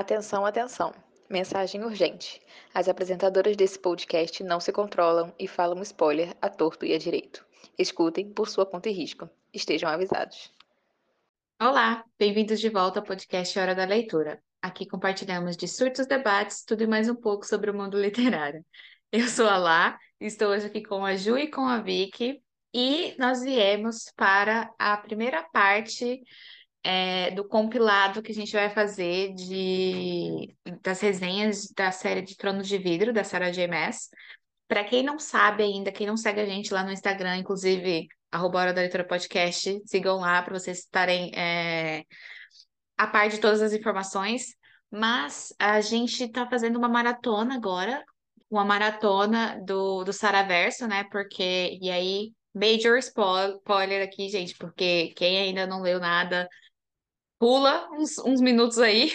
Atenção, atenção. Mensagem urgente. As apresentadoras desse podcast não se controlam e falam spoiler a torto e a direito. Escutem por sua conta e risco. Estejam avisados. Olá, bem-vindos de volta ao podcast Hora da Leitura. Aqui compartilhamos de surtos, debates, tudo e mais um pouco sobre o mundo literário. Eu sou a Lá, estou hoje aqui com a Ju e com a Vicky, e nós viemos para a primeira parte é, do compilado que a gente vai fazer de, das resenhas da série de Tronos de Vidro, da Sarah J. Maas. Para quem não sabe ainda, quem não segue a gente lá no Instagram, inclusive, arroba Hora da Leitura Podcast, sigam lá para vocês estarem é, a par de todas as informações. Mas a gente está fazendo uma maratona agora, uma maratona do, do Saraverso, né? Porque, e aí, major spoiler aqui, gente, porque quem ainda não leu nada, pula uns, uns minutos aí.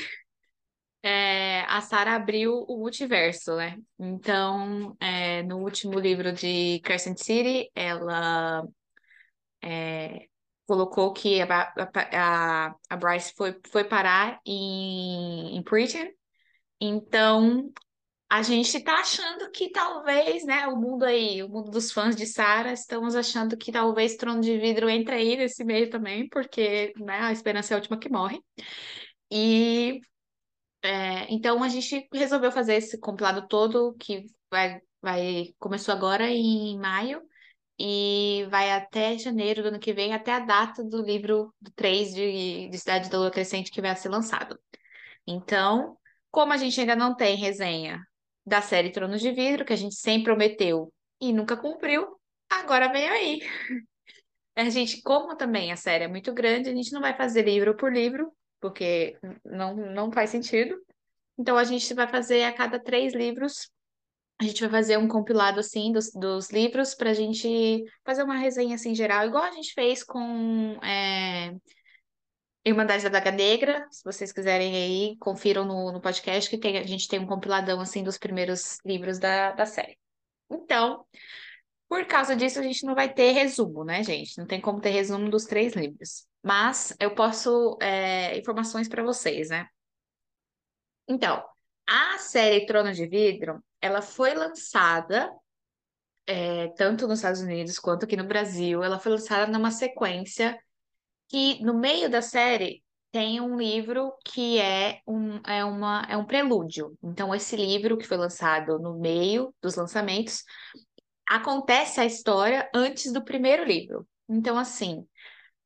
É, a Sarah abriu o multiverso, né? Então, é, no último livro de Crescent City, ela é, colocou que a, a, a, Bryce foi, foi parar em, em Britain. Então, a gente tá achando que talvez, né, o mundo aí, o mundo dos fãs de Sarah, estamos achando que talvez Trono de Vidro entre aí nesse meio também, porque, né, a esperança é a última que morre. E é, então a gente resolveu fazer esse compilado todo que vai, vai começou agora em maio e vai até janeiro do ano que vem, até a data do livro do 3 de, de Cidade da Lua Crescente que vai ser lançado. Então, como a gente ainda não tem resenha da série Tronos de Vidro, que a gente sempre prometeu e nunca cumpriu, agora veio aí. A gente, como também a série é muito grande, a gente não vai fazer livro por livro, porque não, não faz sentido. Então, a gente vai fazer a cada três livros, a gente vai fazer um compilado, assim, dos, dos livros, para a gente fazer uma resenha, assim, geral, igual a gente fez com é, Irmandade da Daga Negra, se vocês quiserem aí, confiram no, no podcast que tem, a gente tem um compiladão assim dos primeiros livros da, da série. Então, por causa disso, a gente não vai ter resumo, né, gente? Não tem como ter resumo dos três livros. Mas eu posso é, informações para vocês, né? Então, a série Trono de Vidro, ela foi lançada é, tanto nos Estados Unidos quanto aqui no Brasil. Ela foi lançada numa sequência que no meio da série tem um livro que é um, é uma, é um prelúdio. Então, esse livro que foi lançado no meio dos lançamentos, acontece a história antes do primeiro livro. Então, assim,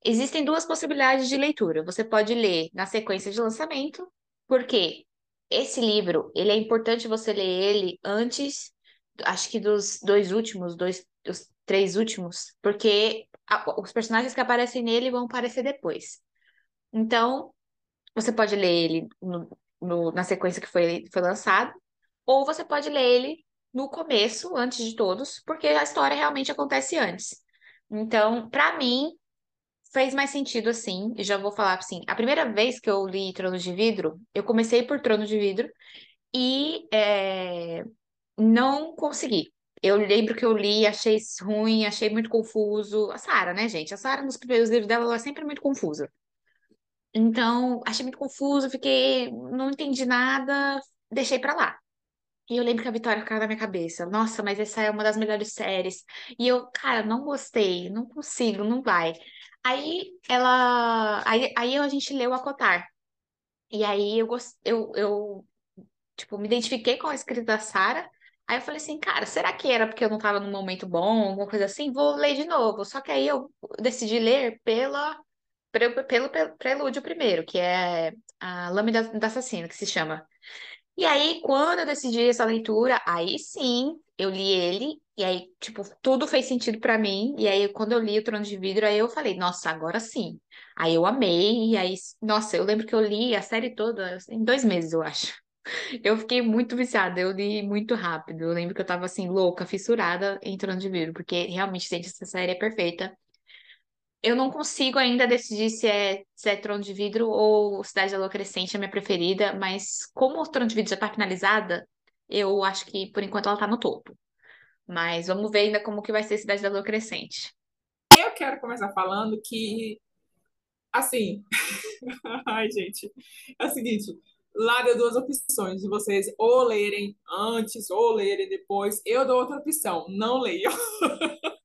existem duas possibilidades de leitura. Você pode ler na sequência de lançamento, porque esse livro, ele é importante você ler ele antes, acho que dos dois últimos, dois, dos três últimos, porque os personagens que aparecem nele vão aparecer depois. Então, você pode ler ele no, no, na sequência que foi, foi lançado, ou você pode ler ele no começo, antes de todos, porque a história realmente acontece antes. Então, para mim, fez mais sentido assim, e já vou falar assim, a primeira vez que eu li Trono de Vidro, eu comecei por Trono de Vidro e é, não consegui. Eu lembro que eu li, achei ruim, achei muito confuso. A Sara, né, gente? A Sara, nos primeiros livros dela, ela é sempre muito confusa. Então, achei muito confuso, fiquei, não entendi nada, deixei pra lá. E eu lembro que a Vitória ficava na minha cabeça. Nossa, mas essa é uma das melhores séries. E eu, cara, não gostei, não consigo, não vai. Aí ela. Aí, aí a gente leu a Cotar. E aí eu, eu, eu tipo, me identifiquei com a escrita da Sara. Aí eu falei assim, cara, será que era porque eu não estava num momento bom, alguma coisa assim? Vou ler de novo. Só que aí eu decidi ler pela, pelo, pelo, prelúdio primeiro, que é a Lâmina da Assassina, que se chama. E aí, quando eu decidi essa leitura, aí sim, eu li ele, e aí, tipo, tudo fez sentido para mim. E aí, quando eu li o Trono de Vidro, aí eu falei, nossa, agora sim. Aí eu amei, e aí, nossa, eu lembro que eu li a série toda em dois meses, eu acho. Eu fiquei muito viciada, eu li muito rápido. Eu lembro que eu tava assim, louca, fissurada em Trono de Vidro, porque realmente, gente, essa série é perfeita. Eu não consigo ainda decidir se é, se é Trono de Vidro ou Cidade da Lua Crescente, a minha preferida, mas como o Trono de Vidro já tá finalizada, eu acho que por enquanto ela tá no topo. Mas vamos ver ainda como que vai ser Cidade da Lua Crescente. Eu quero começar falando que, assim, ai gente, é o seguinte, lá deu duas opções de vocês ou lerem antes ou lerem depois. Eu dou outra opção, não leiam.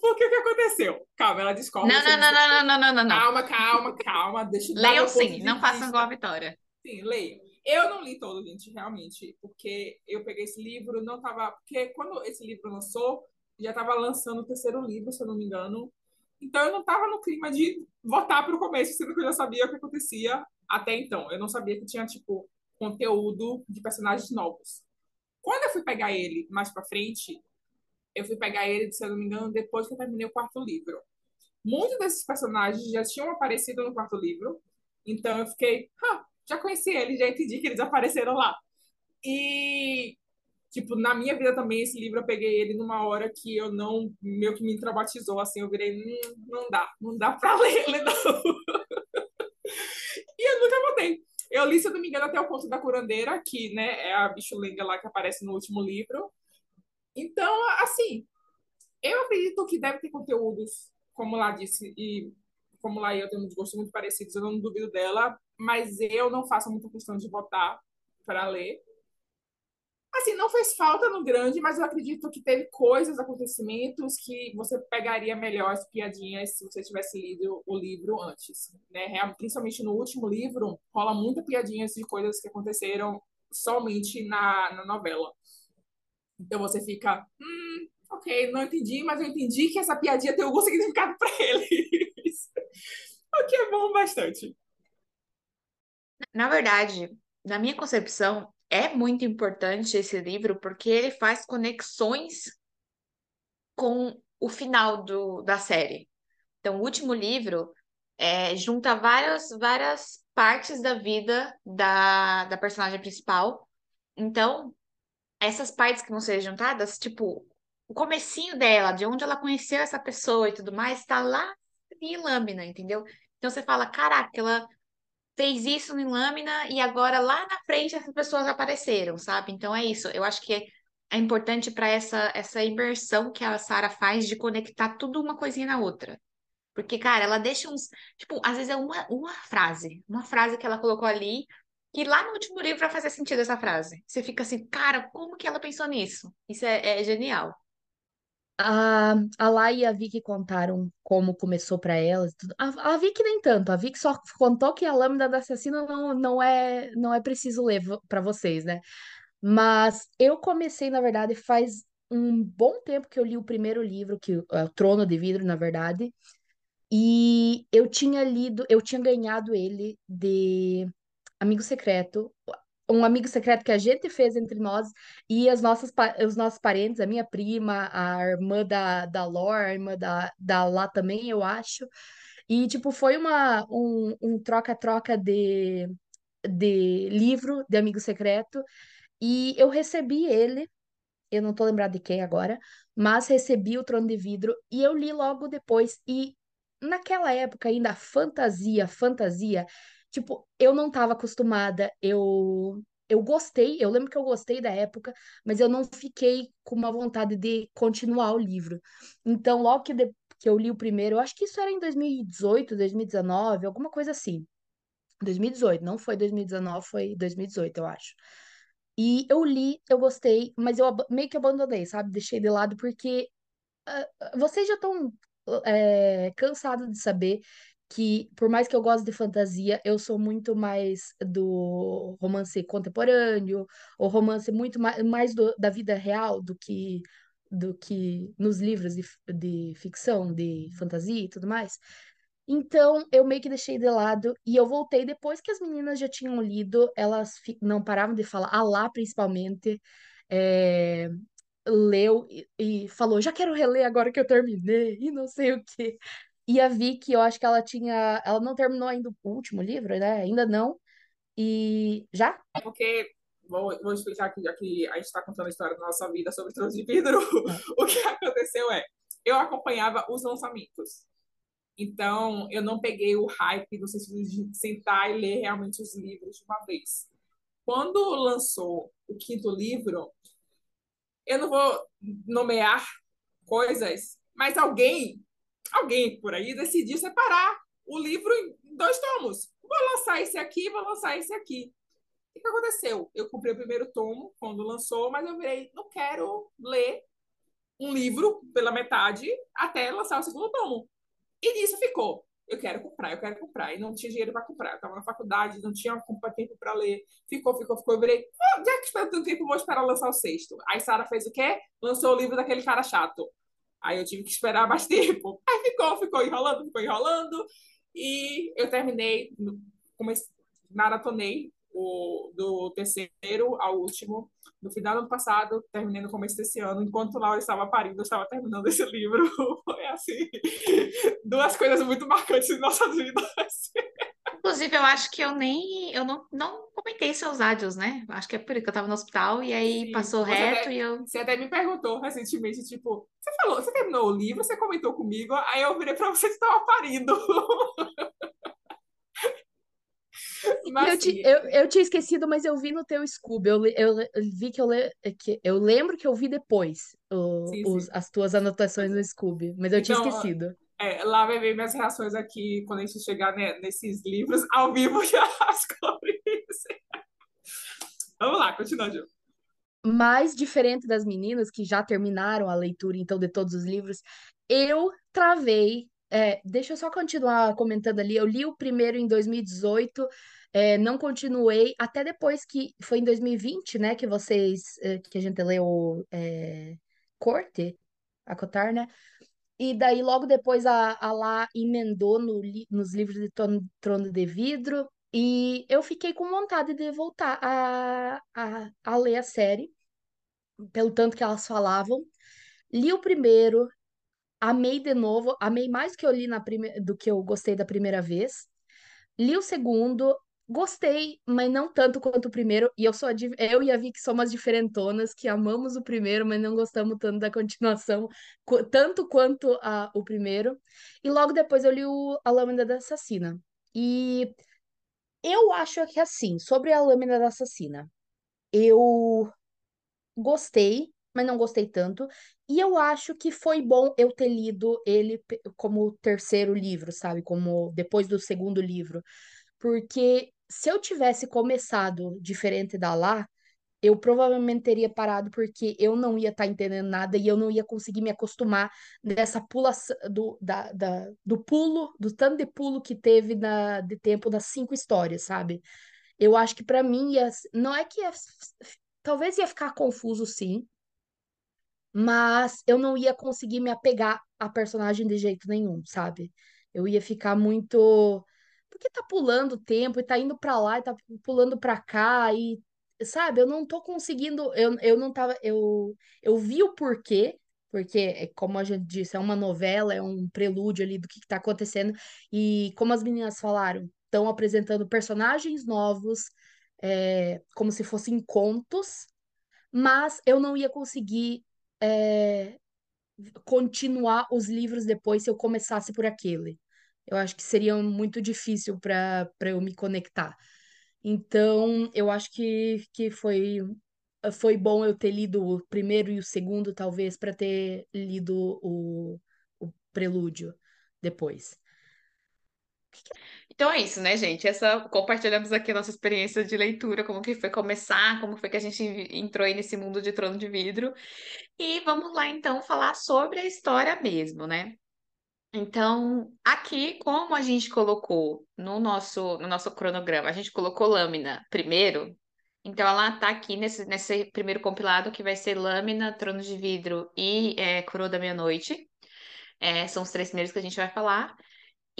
Porque o que aconteceu? Calma, ela discorda. Não, não, não, não, não, não, não, não. Calma, calma, calma. Deixa eu Leiam sim, não façam igual a Vitória. Sim, leiam. Eu não li todo, gente, realmente, porque eu peguei esse livro, não tava. Porque quando esse livro lançou, já estava lançando o terceiro livro, se eu não me engano. Então eu não estava no clima de voltar para o começo, sendo que eu já sabia o que acontecia até então. Eu não sabia que tinha, tipo, conteúdo de personagens novos. Quando eu fui pegar ele mais para frente, eu fui pegar ele, se eu não me engano, depois que eu terminei o quarto livro. Muitos desses personagens já tinham aparecido no quarto livro, então eu fiquei, ah, já conheci eles, já entendi que eles apareceram lá. E, tipo, na minha vida também, esse livro eu peguei ele numa hora que eu não, meio que me traumatizou, assim, eu virei, hum, não dá, não dá pra ler não. Eu li, se eu não me engano, até o conto da curandeira, que, né, é a bichulenga lá que aparece no último livro. Então, assim, eu acredito que deve ter conteúdos, como lá disse, e como lá eu tenho um gosto muito parecidos, eu não duvido dela, mas eu não faço muita questão de votar para ler. Assim, não fez falta no grande, mas eu acredito que teve coisas, acontecimentos que você pegaria melhor as piadinhas se você tivesse lido o livro antes, né? Principalmente no último livro, rola muita piadinhas de coisas que aconteceram somente na, na novela. Então você fica, hum, ok, não entendi, mas eu entendi que essa piadinha tem algum significado para eles. o que é bom bastante. Na verdade, na minha concepção, é muito importante esse livro porque ele faz conexões com o final do, da série. Então, o último livro é, junta várias, várias partes da vida da, da personagem principal. Então, essas partes que vão ser juntadas, tipo, o comecinho dela, de onde ela conheceu essa pessoa e tudo mais, tá lá em lâmina, entendeu? Então você fala, caraca, ela fez isso em lâmina e agora lá na frente essas pessoas apareceram, sabe? Então é isso. Eu acho que é importante para essa essa imersão que a Sara faz de conectar tudo uma coisinha na outra. Porque, cara, ela deixa uns. Tipo, às vezes é uma, uma frase. Uma frase que ela colocou ali que lá no último livro vai fazer sentido essa frase. Você fica assim, cara, como que ela pensou nisso? Isso é, é genial. A, a Lá e a Vicky contaram como começou para elas. A, a Vicky nem tanto. A Vicky só contou que a lâmina do assassino não, não é não é preciso ler para vocês, né? Mas eu comecei, na verdade, faz um bom tempo que eu li o primeiro livro, que é o Trono de Vidro, na verdade. E eu tinha lido, eu tinha ganhado ele de amigo secreto, um amigo secreto que a gente fez entre nós e as nossas, os nossos parentes, a minha prima, a irmã da, da Lore, a irmã da, da Lá também, eu acho. E, tipo, foi uma, um, um troca-troca de, de livro de amigo secreto. E eu recebi ele, eu não tô lembrada de quem agora, mas recebi o Trono de Vidro e eu li logo depois. E naquela época ainda, fantasia, fantasia Tipo, eu não estava acostumada, eu eu gostei, eu lembro que eu gostei da época, mas eu não fiquei com uma vontade de continuar o livro. Então, logo que, de, que eu li o primeiro, eu acho que isso era em 2018, 2019, alguma coisa assim. 2018, não foi 2019, foi 2018, eu acho. E eu li, eu gostei, mas eu meio que abandonei, sabe? Deixei de lado porque uh, vocês já estão é, cansados de saber que, por mais que eu goste de fantasia, eu sou muito mais do romance contemporâneo, ou romance muito mais, mais do, da vida real do que do que nos livros de, de ficção, de fantasia e tudo mais. Então, eu meio que deixei de lado e eu voltei depois que as meninas já tinham lido, elas não paravam de falar, a lá principalmente, é, leu e, e, falou: já quero reler agora que eu terminei, e não sei o quê. E a Vicky, eu acho que ela tinha. Ela não terminou ainda o último livro, né? Ainda não. E. Já? É porque. Vou, vou explicar aqui, já que a gente está contando a história da nossa vida sobre Tronos de Vidro. É. O que aconteceu é. Eu acompanhava os lançamentos. Então, eu não peguei o hype no sentido de sentar e ler realmente os livros de uma vez. Quando lançou o quinto livro, eu não vou nomear coisas, mas alguém alguém por aí decidiu separar o livro em dois tomos. vou lançar esse aqui, vou lançar esse aqui. O que aconteceu? Eu comprei o primeiro tomo quando lançou, mas eu virei, não quero ler um livro pela metade até lançar o segundo tomo. E nisso ficou. Eu quero comprar, eu quero comprar. E não tinha dinheiro para comprar. Eu tava na faculdade, não tinha tempo para ler. Ficou, ficou, ficou. Eu virei, ah, já que espero tanto tempo, vou esperar lançar o sexto. Aí Sara fez o quê? Lançou o livro daquele cara chato. Aí eu tive que esperar mais tempo. Aí ficou, ficou enrolando, ficou enrolando. E eu terminei, comecei, maratonei o, do terceiro ao último, no final do ano passado, terminei no começo desse ano, enquanto Laura estava parindo, eu estava terminando esse livro. Foi assim, duas coisas muito marcantes em nossas vidas. Inclusive, eu acho que eu nem, eu não, não comentei seus áudios, né? Acho que é por isso que eu estava no hospital e aí Sim, passou reto até, e eu... Você até me perguntou recentemente, tipo, você falou, você terminou o livro, você comentou comigo, aí eu virei para você que estava parindo. Mas, eu, te, eu, eu tinha esquecido, mas eu vi no teu Scooby. Eu, eu, eu vi que eu, le, que eu lembro que eu vi depois o, sim, os, sim. as tuas anotações no Scooby, mas eu então, tinha esquecido. É, lá vai ver minhas reações aqui quando a gente chegar né, nesses livros ao vivo já as cores. Vamos lá, continua. Mais diferente das meninas que já terminaram a leitura, então, de todos os livros, eu travei é, deixa eu só continuar comentando ali. Eu li o primeiro em 2018, é, não continuei até depois que foi em 2020, né, que vocês é, que a gente leu é, Corte, a Cotar, né? E daí logo depois a, a Lá emendou no, nos livros de Trono, Trono de Vidro e eu fiquei com vontade de voltar a, a, a ler a série, pelo tanto que elas falavam. Li o primeiro, amei de novo, amei mais que eu li na prime... do que eu gostei da primeira vez. Li o segundo, gostei, mas não tanto quanto o primeiro. E eu sou a... eu e a Vicky somos diferentonas que amamos o primeiro, mas não gostamos tanto da continuação, tanto quanto a... o primeiro. E logo depois eu li o... A Lâmina da Assassina. E eu acho que assim, sobre a Lâmina da Assassina, eu gostei, mas não gostei tanto. E eu acho que foi bom eu ter lido ele como terceiro livro, sabe? Como depois do segundo livro. Porque se eu tivesse começado diferente da lá, eu provavelmente teria parado porque eu não ia estar tá entendendo nada e eu não ia conseguir me acostumar nessa pulação do, da, da, do pulo, do tanto de pulo que teve na, de tempo das cinco histórias, sabe? Eu acho que para mim ia, não é que ia, talvez ia ficar confuso sim, mas eu não ia conseguir me apegar à personagem de jeito nenhum, sabe? Eu ia ficar muito. Porque tá pulando o tempo e tá indo pra lá e tá pulando pra cá e. Sabe, eu não tô conseguindo. Eu, eu não tava. Eu, eu vi o porquê, porque, é como a gente disse, é uma novela, é um prelúdio ali do que, que tá acontecendo. E como as meninas falaram, estão apresentando personagens novos, é, como se fossem contos, mas eu não ia conseguir é, continuar os livros depois se eu começasse por aquele. Eu acho que seria muito difícil para eu me conectar. Então, eu acho que, que foi, foi bom eu ter lido o primeiro e o segundo, talvez, para ter lido o, o prelúdio depois. Então é isso, né, gente? Essa compartilhamos aqui a nossa experiência de leitura, como que foi começar, como foi que a gente entrou aí nesse mundo de trono de vidro. E vamos lá então falar sobre a história mesmo, né? Então, aqui, como a gente colocou no nosso, no nosso cronograma, a gente colocou lâmina primeiro, então ela tá aqui nesse, nesse primeiro compilado que vai ser Lâmina, Trono de Vidro e é, Coroa da Meia-Noite. É, são os três primeiros que a gente vai falar.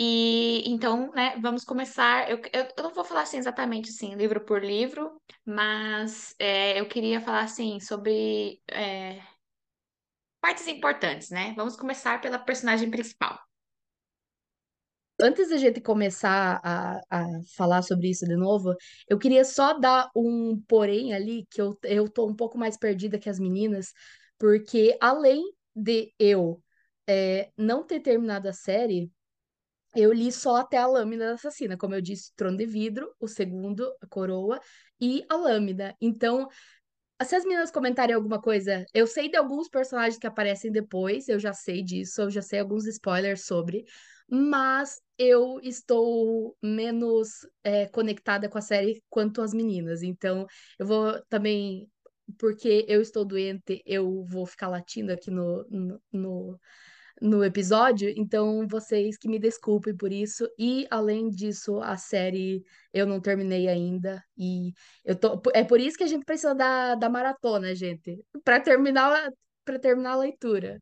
E então, né, vamos começar. Eu, eu, eu, não vou falar assim exatamente assim, livro por livro, mas é, eu queria falar assim sobre é, partes importantes, né? Vamos começar pela personagem principal. Antes da gente começar a, a falar sobre isso de novo, eu queria só dar um porém ali, que eu, eu tô um pouco mais perdida que as meninas, porque além de eu é, não ter terminado a série, eu li só até a Lâmina da Assassina, como eu disse, Trono de Vidro, o segundo, a Coroa, e a Lâmina. Então, se as meninas comentarem alguma coisa, eu sei de alguns personagens que aparecem depois, eu já sei disso, eu já sei alguns spoilers sobre, mas eu estou menos é, conectada com a série quanto as meninas. Então, eu vou também, porque eu estou doente, eu vou ficar latindo aqui no, no, no, no episódio. Então, vocês que me desculpem por isso. E, além disso, a série eu não terminei ainda. E eu tô. É por isso que a gente precisa da, da maratona, gente. Para terminar, para terminar a leitura.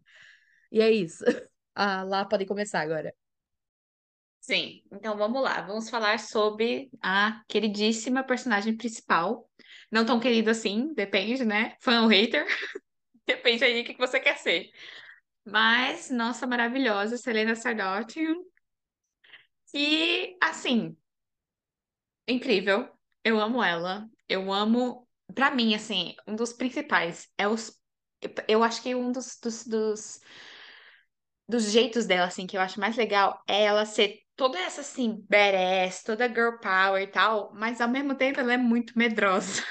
E é isso. Ah, lá podem começar agora. Sim, então vamos lá. Vamos falar sobre a queridíssima personagem principal. Não tão querida assim, depende, né? Fã ou hater. depende aí do que você quer ser. Mas, nossa maravilhosa Selena Sardotian. E, assim, incrível. Eu amo ela. Eu amo. Pra mim, assim, um dos principais é os. Eu acho que um dos, dos, dos, dos jeitos dela, assim, que eu acho mais legal é ela ser toda essa assim, badass, toda girl power e tal, mas ao mesmo tempo ela é muito medrosa.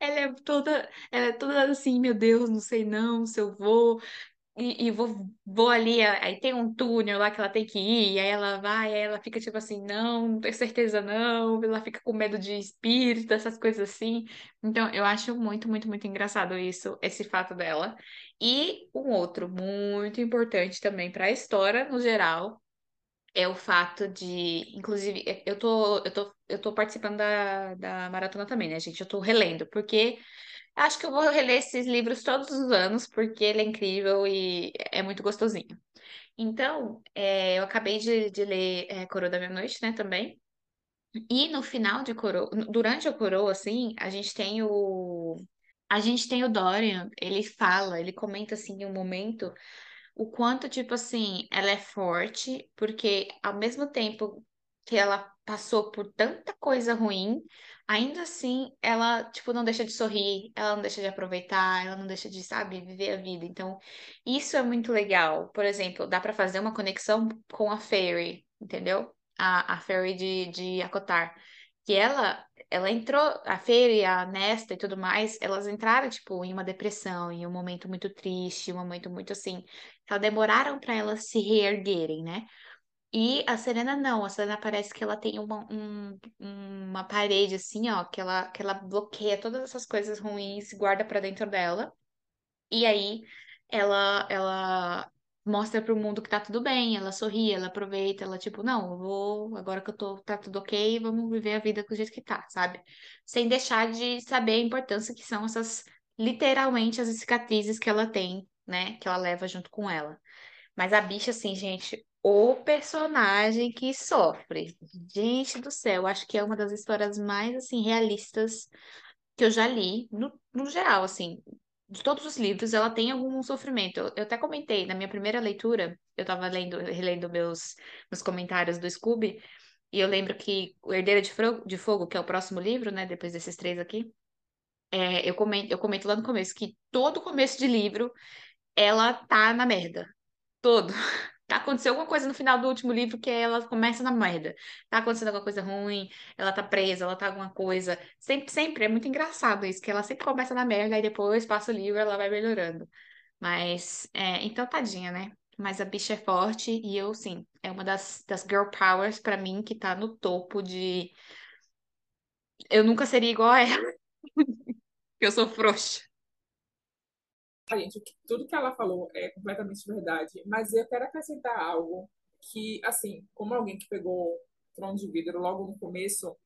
Ela é toda, ela é toda assim, meu Deus, não sei não se eu vou. E, e vou, vou ali, aí tem um túnel lá que ela tem que ir, aí ela vai, aí ela fica tipo assim, não, não tenho certeza não, ela fica com medo de espírito, essas coisas assim. Então, eu acho muito, muito, muito engraçado isso, esse fato dela. E um outro muito importante também para a história no geral, é o fato de, inclusive, é, eu tô, eu tô, eu tô participando da, da maratona também, né, gente? Eu tô relendo, porque acho que eu vou reler esses livros todos os anos, porque ele é incrível e é muito gostosinho. Então, é, eu acabei de, de ler é, Coroa da Meia-Noite, né, também. E no final de Coroa, durante a Coroa, assim, a gente tem o. A gente tem o Dorian, ele fala, ele comenta assim um momento o quanto, tipo assim, ela é forte, porque ao mesmo tempo que ela passou por tanta coisa ruim, ainda assim ela, tipo, não deixa de sorrir, ela não deixa de aproveitar, ela não deixa de, sabe, viver a vida. Então, isso é muito legal. Por exemplo, dá para fazer uma conexão com a Fairy, entendeu? A, a Fairy de, de Akotar. Que ela ela entrou, a Feira, a Nesta e tudo mais, elas entraram, tipo, em uma depressão, em um momento muito triste, um momento muito assim, elas demoraram para elas se reerguerem, né? E a Serena não, a Serena parece que ela tem uma, um, uma parede assim, ó, que ela, que ela bloqueia todas essas coisas ruins, guarda para dentro dela. E aí ela, ela mostra para o mundo que tá tudo bem, ela sorri, ela aproveita, ela tipo, não, eu vou, agora que eu tô, tá tudo ok, vamos viver a vida do jeito que tá, sabe? Sem deixar de saber a importância que são essas, literalmente, as cicatrizes que ela tem, né, que ela leva junto com ela. Mas a bicha, assim, gente, o personagem que sofre. Gente do céu, acho que é uma das histórias mais, assim, realistas que eu já li, no, no geral, assim, de todos os livros, ela tem algum sofrimento. Eu, eu até comentei, na minha primeira leitura, eu estava lendo, relendo meus, meus comentários do Scooby, e eu lembro que O Herdeiro de, Fogo, de Fogo, que é o próximo livro, né, depois desses três aqui, é, eu, comento, eu comento lá no começo que todo começo de livro ela tá na merda. Todo. Tá acontecendo alguma coisa no final do último livro que ela começa na merda. Tá acontecendo alguma coisa ruim, ela tá presa, ela tá alguma coisa. Sempre, sempre, é muito engraçado isso, que ela sempre começa na merda e depois passa o livro ela vai melhorando. Mas, é, então tadinha, né? Mas a bicha é forte e eu, sim, é uma das, das girl powers para mim que tá no topo de. Eu nunca seria igual a ela. eu sou frouxa gente, tudo que ela falou é completamente verdade, mas eu quero acrescentar algo que, assim, como alguém que pegou Trono de Vidro logo no começo,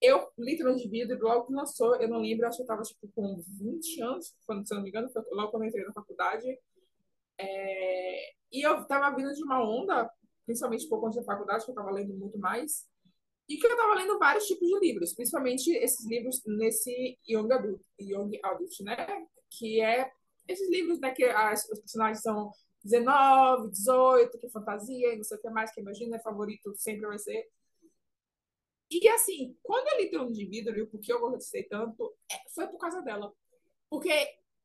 eu li Trono de Vidro logo que lançou, eu não lembro, acho que eu estava tipo, com 20 anos, quando, se não me engano, logo quando eu entrei na faculdade. É, e eu estava vindo de uma onda, principalmente por conta da faculdade, que eu estava lendo muito mais, e que eu estava lendo vários tipos de livros, principalmente esses livros nesse Young Adult, Young Adult né? Que é esses livros, né, que as, os personagens são 19, 18, que é fantasia, não sei o que mais, que imagina, é favorito, sempre vai ser. E assim, quando eu li Trono de e por que eu gostei tanto, é, foi por causa dela. Porque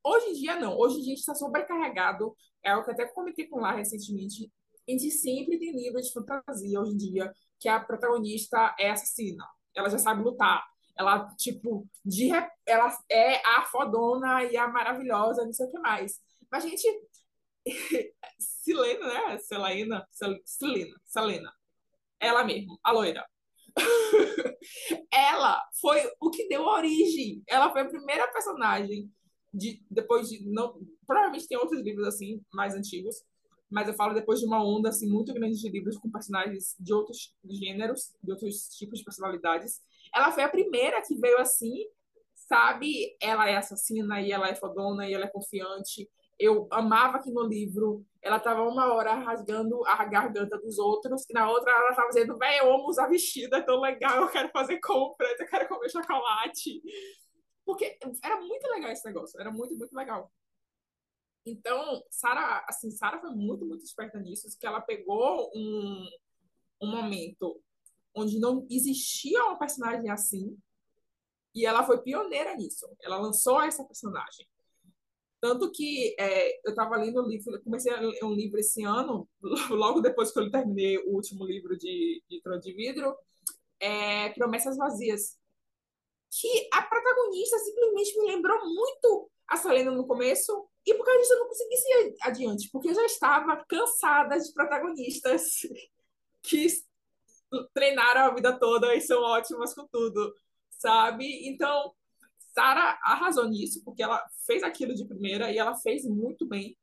hoje em dia, não. Hoje em dia a gente está sobrecarregado. É o que até comentei com lá recentemente. A gente sempre tem livros de fantasia hoje em dia, que a protagonista é assassina. Ela já sabe lutar ela, tipo, de, ela é a fodona e a maravilhosa, não sei o que mais. Mas, gente, Silena, né? Selena, Selena. Ela mesmo, a loira. ela foi o que deu origem. Ela foi a primeira personagem de depois de não, provavelmente tem outros livros assim mais antigos, mas eu falo depois de uma onda assim muito grande de livros com personagens de outros gêneros, de outros tipos de personalidades. Ela foi a primeira que veio assim, sabe? Ela é assassina e ela é fodona e ela é confiante. Eu amava que no livro ela tava uma hora rasgando a garganta dos outros, e na outra ela tava dizendo, véi, eu amo usar vestido, é tão legal, eu quero fazer compras, eu quero comer chocolate. Porque era muito legal esse negócio, era muito, muito legal. Então, Sara, assim, Sara foi muito, muito esperta nisso, que ela pegou um, um momento onde não existia uma personagem assim, e ela foi pioneira nisso. Ela lançou essa personagem. Tanto que é, eu estava lendo livro, comecei a ler um livro esse ano, logo depois que eu terminei o último livro de, de Trono de Vidro, é, Promessas Vazias, que a protagonista simplesmente me lembrou muito a Selena no começo, e por causa disso eu não consegui seguir adiante, porque eu já estava cansada de protagonistas que treinaram a vida toda e são ótimas com tudo, sabe? Então, Sara arrasou nisso, porque ela fez aquilo de primeira e ela fez muito bem.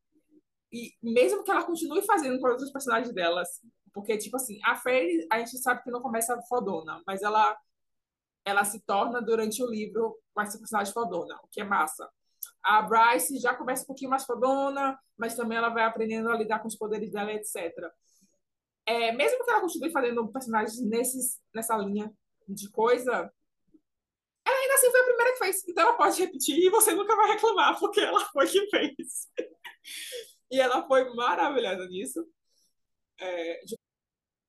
E mesmo que ela continue fazendo com outros personagens delas, porque, tipo assim, a Fairy, a gente sabe que não começa fodona, mas ela ela se torna durante o livro com essa personagem fodona, o que é massa. A Bryce já começa um pouquinho mais fodona, mas também ela vai aprendendo a lidar com os poderes dela, etc. É, mesmo que ela continue fazendo personagens nesses, nessa linha de coisa, ela ainda assim foi a primeira que fez. Então ela pode repetir e você nunca vai reclamar, porque ela foi que fez. e ela foi maravilhosa nisso. É, de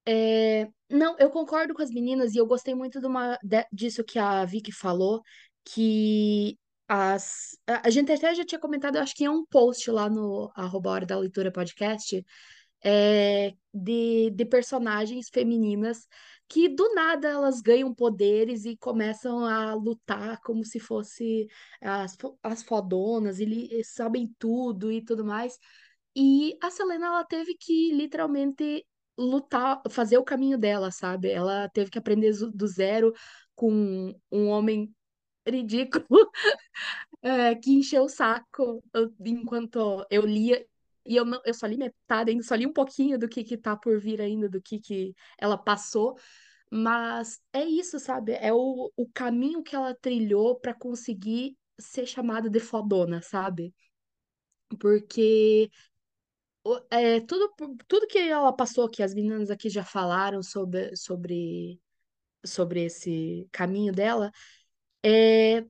é, não, eu concordo com as meninas e eu gostei muito de uma, de- disso que a Vicky falou, que as, a, a gente até já tinha comentado, eu acho que em um post lá no arroba Hora da Leitura Podcast, é, de, de personagens femininas que do nada elas ganham poderes e começam a lutar como se fosse as, as fodonas e, e sabem tudo e tudo mais. E a Selena, ela teve que literalmente lutar, fazer o caminho dela, sabe? Ela teve que aprender do zero com um homem ridículo é, que encheu o saco enquanto eu lia. E eu, não, eu só li metade, ainda só li um pouquinho do que que tá por vir ainda, do que que ela passou. Mas é isso, sabe? É o, o caminho que ela trilhou pra conseguir ser chamada de fodona, sabe? Porque É, tudo, tudo que ela passou, que as meninas aqui já falaram sobre, sobre, sobre esse caminho dela, é,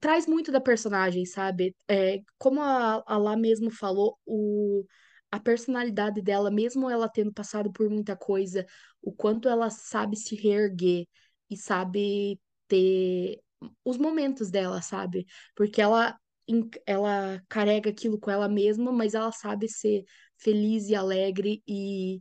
traz muito da personagem, sabe? É, como a, a Lá mesmo falou, o, a personalidade dela, mesmo ela tendo passado por muita coisa, o quanto ela sabe se reerguer e sabe ter os momentos dela, sabe? Porque ela, ela carrega aquilo com ela mesma, mas ela sabe ser feliz e alegre e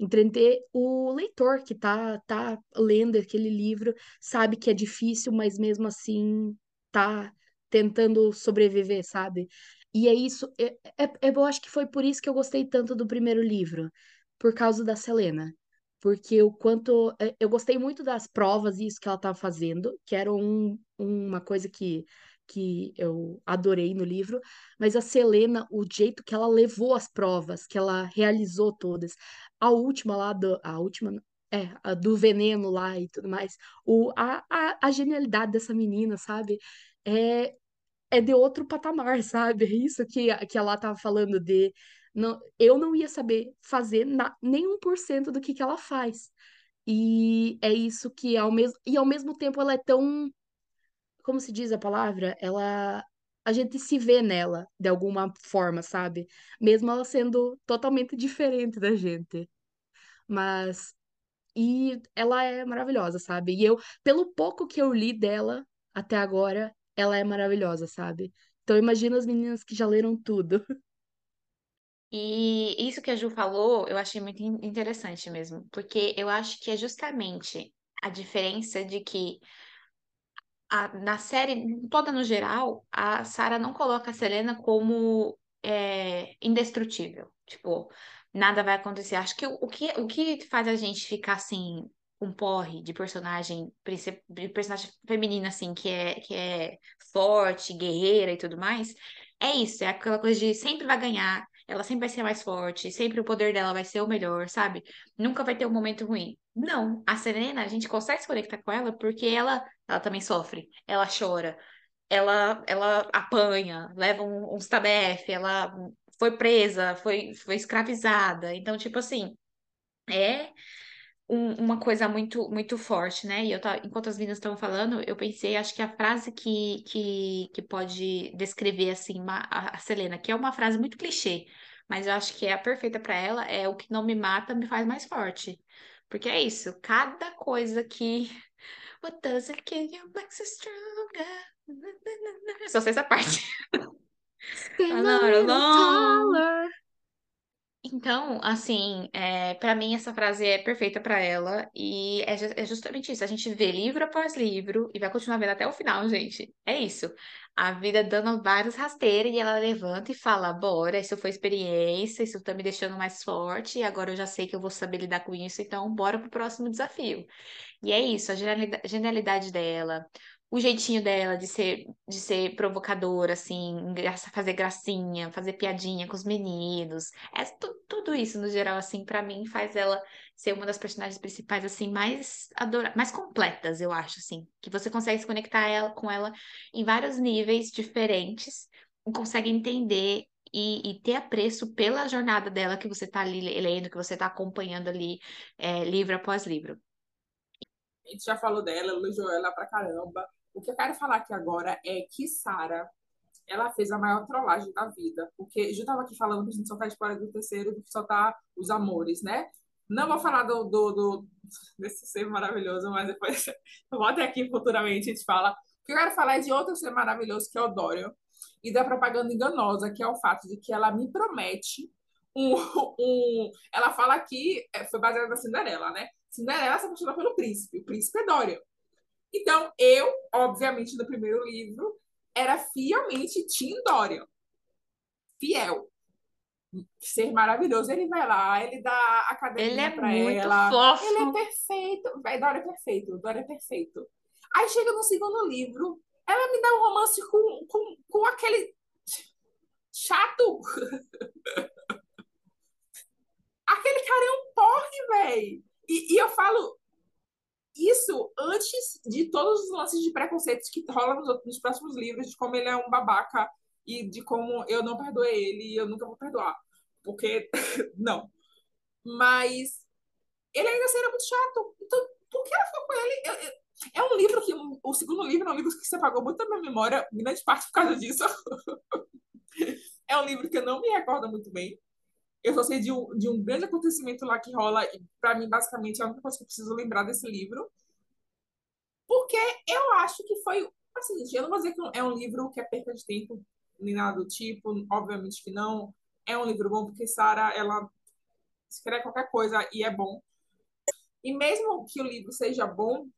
entreter o leitor que tá, tá lendo aquele livro sabe que é difícil, mas mesmo assim tá tentando sobreviver, sabe? E é isso, é, é, é- eu acho que foi por isso que eu gostei tanto do primeiro livro, por causa da Selena. Porque o quanto. é, Eu gostei muito das provas e isso que ela estava fazendo, que era um, uma coisa que, que eu adorei no livro, mas a Selena, o jeito que ela levou as provas, que ela realizou todas. A última lá, do, a última, é, a do veneno lá e tudo mais. O, a, a, a genialidade dessa menina, sabe? É, é de outro patamar, sabe? Isso que, que ela tava falando de. Não, eu não ia saber fazer na, nem um por cento do que, que ela faz. E é isso que ao mesmo, e ao mesmo tempo ela é tão, como se diz a palavra? Ela a gente se vê nela de alguma forma, sabe? Mesmo ela sendo totalmente diferente da gente. Mas e ela é maravilhosa, sabe? E eu, pelo pouco que eu li dela até agora, ela é maravilhosa, sabe? Então imagina as meninas que já leram tudo. E isso que a Ju falou, eu achei muito in- interessante mesmo, porque eu acho que é justamente a diferença de que a- na série toda no geral, a Sarah não coloca a Selena como é, indestrutível. Tipo, nada vai acontecer. Acho que o, o que o que faz a gente ficar assim um porre de personagem, de personagem feminina, assim, que é, que é forte, guerreira e tudo mais, é isso, é aquela coisa de sempre vai ganhar, ela sempre vai ser mais forte, sempre o poder dela vai ser o melhor, sabe? Nunca vai ter um momento ruim. Não, a Serena, a gente consegue se conectar com ela porque ela, ela também sofre, ela chora, ela, ela apanha, leva um, uns tabef, ela foi presa, foi, foi escravizada. Então, tipo assim, é um- uma coisa muito muito forte, né? E eu tá, enquanto as meninas estão falando, eu pensei, acho que a frase que, que, que pode descrever assim ma- a, a Selena, que é uma frase muito clichê, mas eu acho que é a perfeita para ela, é o que não me mata me faz mais forte. Porque é isso, cada coisa que What doesn't kill you makes you stronger. Só sei essa parte. Stand a little taller. Então, assim, é, para mim essa frase é perfeita para ela e é, é justamente isso. A gente vê livro após livro e vai continuar vendo até o final, gente. É isso. A vida dando vários rasteiros e ela levanta e fala: Bora, isso foi experiência, isso tá me deixando mais forte e agora eu já sei que eu vou saber lidar com isso, então bora pro próximo desafio. E é isso, a genialida- genialidade dela, o jeitinho dela de ser, de ser provocadora, assim, fazer gracinha, fazer piadinha com os meninos. É tu- tudo isso, no geral, assim, pra mim, faz ela ser uma das personagens principais, assim, mais adora mais completas, eu acho, assim. Que você consegue se conectar ela, com ela em vários níveis diferentes, e consegue entender e, e ter apreço pela jornada dela que você tá ali lendo, que você tá acompanhando ali, é, livro após livro. A gente já falou dela, elogiou ela pra caramba. O que eu quero falar aqui agora é que Sara, ela fez a maior trollagem da vida. Porque já estava aqui falando que a gente só tá spoiler do terceiro, que só tá os amores, né? Não vou falar do, do, do- desse ser maravilhoso, mas depois eu vou até aqui futuramente a gente fala. O que eu quero falar é de outro ser maravilhoso, que é o Dorian, e da propaganda enganosa, que é o fato de que ela me promete um. um ela fala que é, foi baseada na Cinderela, né? Cinderela se apaixona pelo príncipe, o príncipe é Dorian. Então, eu, obviamente, no primeiro livro, era fielmente Tim Dorian. Fiel. Ser maravilhoso. Ele vai lá, ele dá a Ele cadeirinha é pra muito ela. fofo. Ele é perfeito. Vai, Dória é perfeito. Dória é perfeito. Aí chega no segundo livro, ela me dá um romance com, com, com aquele chato. aquele cara é um porre, velho. E, e eu falo isso antes de todos os lances de preconceitos que rolam nos, nos próximos livros, de como ele é um babaca e de como eu não perdoei ele e eu nunca vou perdoar. Porque, não. Mas ele ainda seria muito chato. Então, por que ela ficou com ele? Eu- eu- é um livro que, o segundo livro é um livro que se apagou muito da minha memória, grande parte por causa disso. é um livro que eu não me recordo muito bem. Eu só sei de um, de um grande acontecimento lá que rola, e para mim, basicamente, é a única coisa que eu preciso lembrar desse livro. Porque eu acho que foi. Assim, eu não vou dizer que é um livro que é perca de tempo, nem nada do tipo, obviamente que não. É um livro bom, porque Sara, ela escreve qualquer coisa e é bom. E mesmo que o livro seja bom,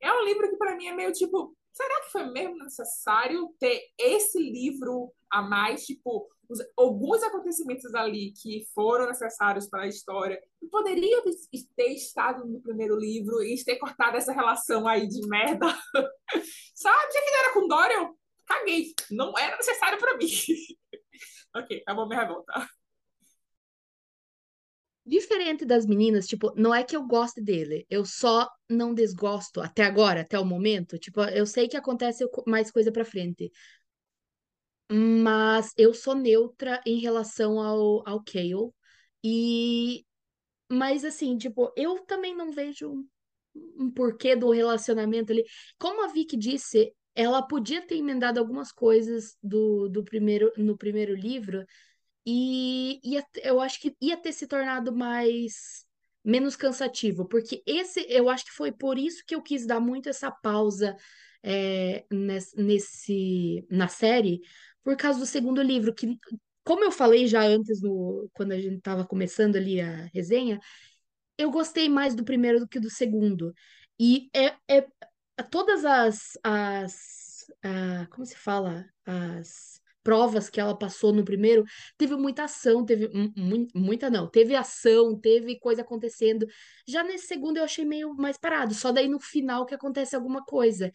é um livro que para mim é meio tipo, será que foi mesmo necessário ter esse livro a mais? Tipo, os, alguns acontecimentos ali que foram necessários para a história poderiam ter, estado no primeiro livro e ter cortado essa relação aí de merda. Sabe? Já que não era com Dorian, eu caguei. Não era necessário para mim. ok, acabou minha revolta. Diferente das meninas, tipo, não é que eu goste dele, eu só não desgosto até agora, até o momento. Tipo, eu sei que acontece co- mais coisa pra frente, mas eu sou neutra em relação ao, ao Cale. E, mas assim, tipo, eu também não vejo um, porquê do relacionamento ali. Como a Vicky disse, ela podia ter emendado algumas coisas do, do primeiro, no primeiro livro. E ia, eu acho que ia ter se tornado mais menos cansativo, porque esse eu acho que foi por isso que eu quis dar muito essa pausa é, nesse, nesse- na série, por causa do segundo livro, que, como eu falei já antes, no, quando a gente estava começando ali a resenha, eu gostei mais do primeiro do que do segundo. E é, é todas as, as como se fala? As provas que ela passou no primeiro, teve muita ação, teve mu muita não, teve ação, teve coisa acontecendo. Já nesse segundo eu achei meio mais parado, só daí no final que acontece alguma coisa.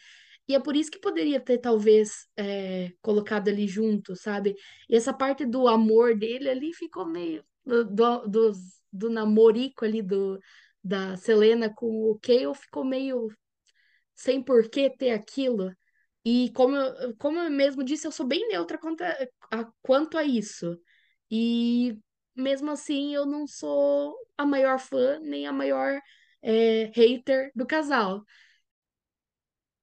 E é por isso que poderia ter, talvez, é, colocado ali junto, sabe? E essa parte do amor dele ali ficou meio. Do, do, do, do namorico ali do, da Selena com o Cale ficou meio sem por que ter aquilo. E como, eu- como eu mesmo disse, eu sou bem neutra quanto a, a- quanto a isso. E mesmo assim, eu não sou a maior fã, nem a maior é, hater do casal.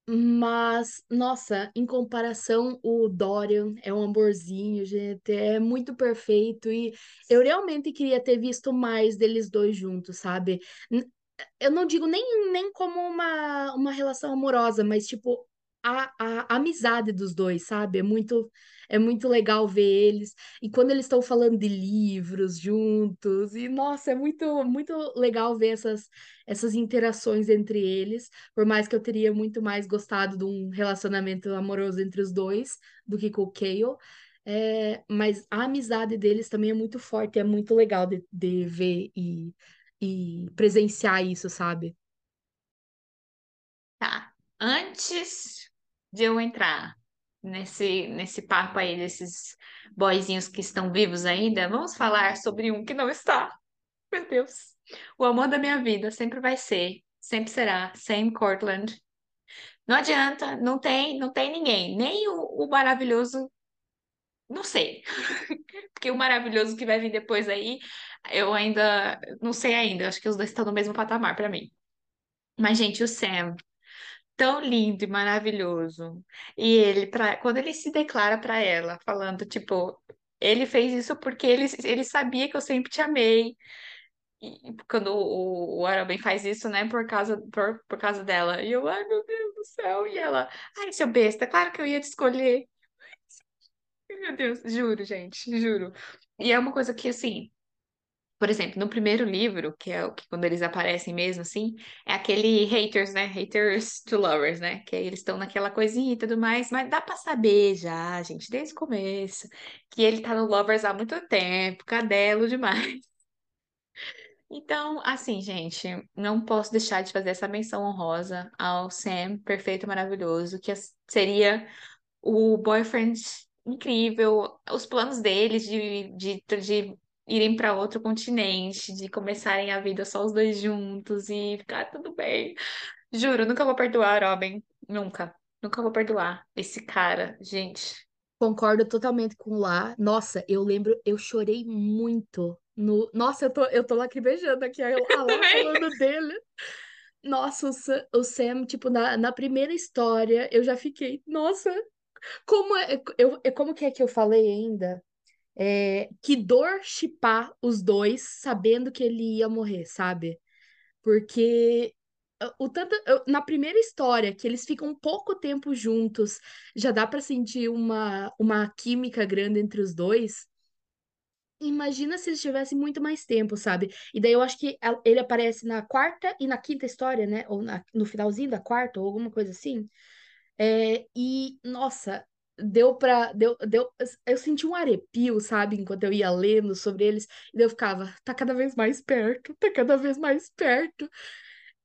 Mas, nossa, em comparação, o Dorian é um amorzinho, gente, é muito perfeito. E eu realmente queria ter visto mais deles dois juntos, sabe? Eu não digo nem, nem como uma, uma relação amorosa, mas tipo, a, a amizade dos dois, sabe? É muito, é muito legal ver eles. E quando eles estão falando de livros juntos, e nossa, é muito, muito legal ver essas, essas interações entre eles. Por mais que eu teria muito mais gostado de um relacionamento amoroso entre os dois do que com o Cale. É, mas a amizade deles também é muito forte, é muito legal de, de ver e, e presenciar isso, sabe? Tá. Antes de eu entrar nesse, nesse papo aí desses boyzinhos que estão vivos ainda, vamos falar sobre um que não está. Meu Deus. O amor da minha vida sempre vai ser, sempre será Sam Cortland. Não adianta, não tem, não tem ninguém, nem o, o maravilhoso, não sei. Porque o maravilhoso que vai vir depois aí, eu ainda não sei ainda, acho que os dois estão no mesmo patamar pra mim. Mas gente, o Sam tão lindo e maravilhoso. E ele, pra, quando ele se declara pra ela, falando, tipo, ele fez isso porque ele, ele sabia que eu sempre te amei. E quando o, o Arabem faz isso, né, por causa, por, por causa dela. E eu, ai meu Deus do céu. E ela, ai, seu besta, claro que eu ia te escolher. Meu Deus, juro, gente, juro. E é uma coisa que, assim, por exemplo, no primeiro livro, que é o que quando eles aparecem mesmo, assim, é aquele haters, né? Haters to lovers, né? Que aí eles estão naquela coisinha e tudo mais, mas dá pra saber já, gente, desde o começo, que ele tá no lovers há muito tempo, cadelo demais. Então, assim, gente, não posso deixar de fazer essa menção honrosa ao Sam, perfeito maravilhoso, que seria o boyfriend incrível, os planos deles de, de, de irem para outro continente, de começarem a vida só os dois juntos e ficar tudo bem. Juro, nunca vou perdoar, Robin. Nunca. Nunca vou perdoar esse cara, gente. Concordo totalmente com o Lá. Nossa, eu lembro, eu chorei muito no. Nossa, eu tô, eu tô lacrimejando aqui, a a Lá falando dele. Nossa, o Sam, o Sam, tipo, na, na primeira história, eu já fiquei, nossa, como é, eu, eu- como que é que eu falei ainda? É, que dor chipar os dois sabendo que ele ia morrer, sabe? Porque uh, o tanto, na primeira história, que eles ficam pouco tempo juntos, já dá pra sentir uma, uma química grande entre os dois. Imagina se eles tivessem muito mais tempo, sabe? E daí eu acho que ele aparece na quarta e na quinta história, né? Ou na- no finalzinho da quarta, ou alguma coisa assim. É, e, nossa, deu pra. Deu, deu, eu senti um arrepio, sabe? Enquanto eu ia lendo sobre eles. E eu ficava, tá cada vez mais perto, tá cada vez mais perto.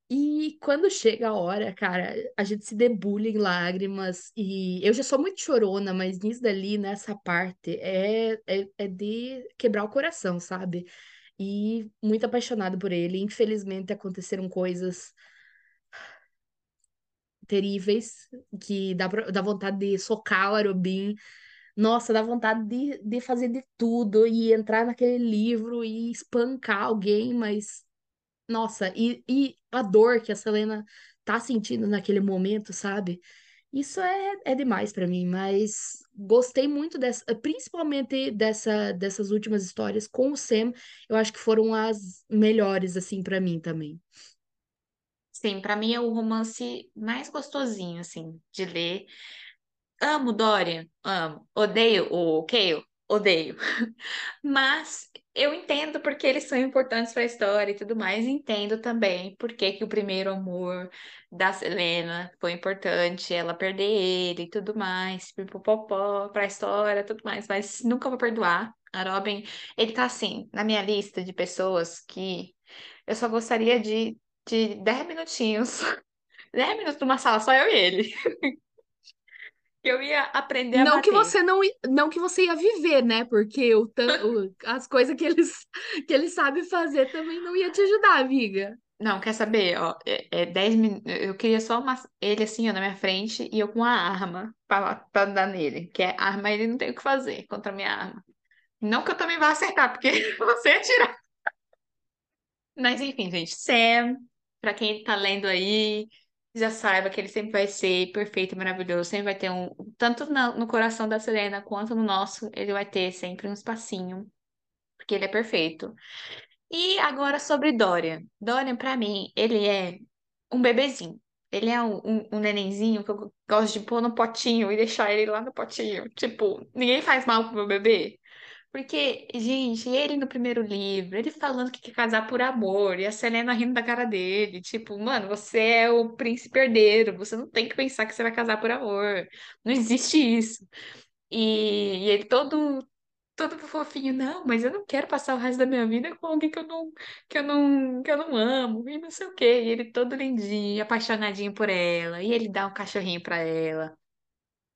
E quando chega a hora, cara, a gente se debulha em lágrimas. E eu já sou muito chorona, mas nisso dali, nessa parte, é, é, é de quebrar o coração, sabe? E muito apaixonado por ele. Infelizmente aconteceram coisas terríveis que dá, pra- dá vontade de socar o Arobin. Nossa, dá vontade de, de fazer de tudo e entrar naquele livro e espancar alguém, mas nossa, e, e a dor que a Selena tá sentindo naquele momento, sabe? Isso é, é demais pra mim, mas gostei muito dessa, principalmente dessa, dessas últimas histórias com o Sam, eu acho que foram as melhores, assim, pra mim também. Sim, pra mim é o romance mais gostosinho, assim, de ler. Amo Dorian, amo. Odeio o Cale, odeio. Mas eu entendo porque eles são importantes para a história e tudo mais, entendo também porque que o primeiro amor da Selena foi importante, ela perder ele e tudo mais, para a história, tudo mais, mas nunca vou perdoar. A Robin, ele tá assim, na minha lista de pessoas que eu só gostaria de, de 10 minutinhos, 10 minutos numa sala, só eu e ele. Eu ia aprender a Não que bater. você não, não que você ia viver, né? Porque o, o- as coisas que eles, que eles sabem fazer também não ia te ajudar, amiga. Não, quer saber? Ó, é, é 10 minutos. Eu queria só uma, ele assim, ó, na minha frente e eu com a arma pra, pra dar nele. Que é arma, ele não tem o que fazer contra a minha arma. Não que eu também vá acertar, porque você atirar. Mas enfim, gente, Sam, pra quem tá lendo aí, já saiba que ele sempre vai ser perfeito, maravilhoso, sempre vai ter um, tanto no coração da Selena quanto no nosso, ele vai ter sempre um espacinho, porque ele é perfeito. E agora sobre Dorian. Dorian, pra mim, ele é um bebezinho. Ele é um, um, um nenenzinho que eu gosto de pôr no potinho e deixar ele lá no potinho. Tipo, ninguém faz mal pro meu bebê. Porque, gente, ele no primeiro livro, ele falando que quer casar por amor, e a Selena rindo da cara dele. Tipo, mano, você é o príncipe herdeiro, você não tem que pensar que você vai casar por amor. Não existe isso. E, e ele todo, todo fofinho, não, mas eu não quero passar o resto da minha vida com alguém que eu não, que eu não, que eu não amo, e não sei o quê. E ele todo lindinho, apaixonadinho por ela, e ele dá um cachorrinho pra ela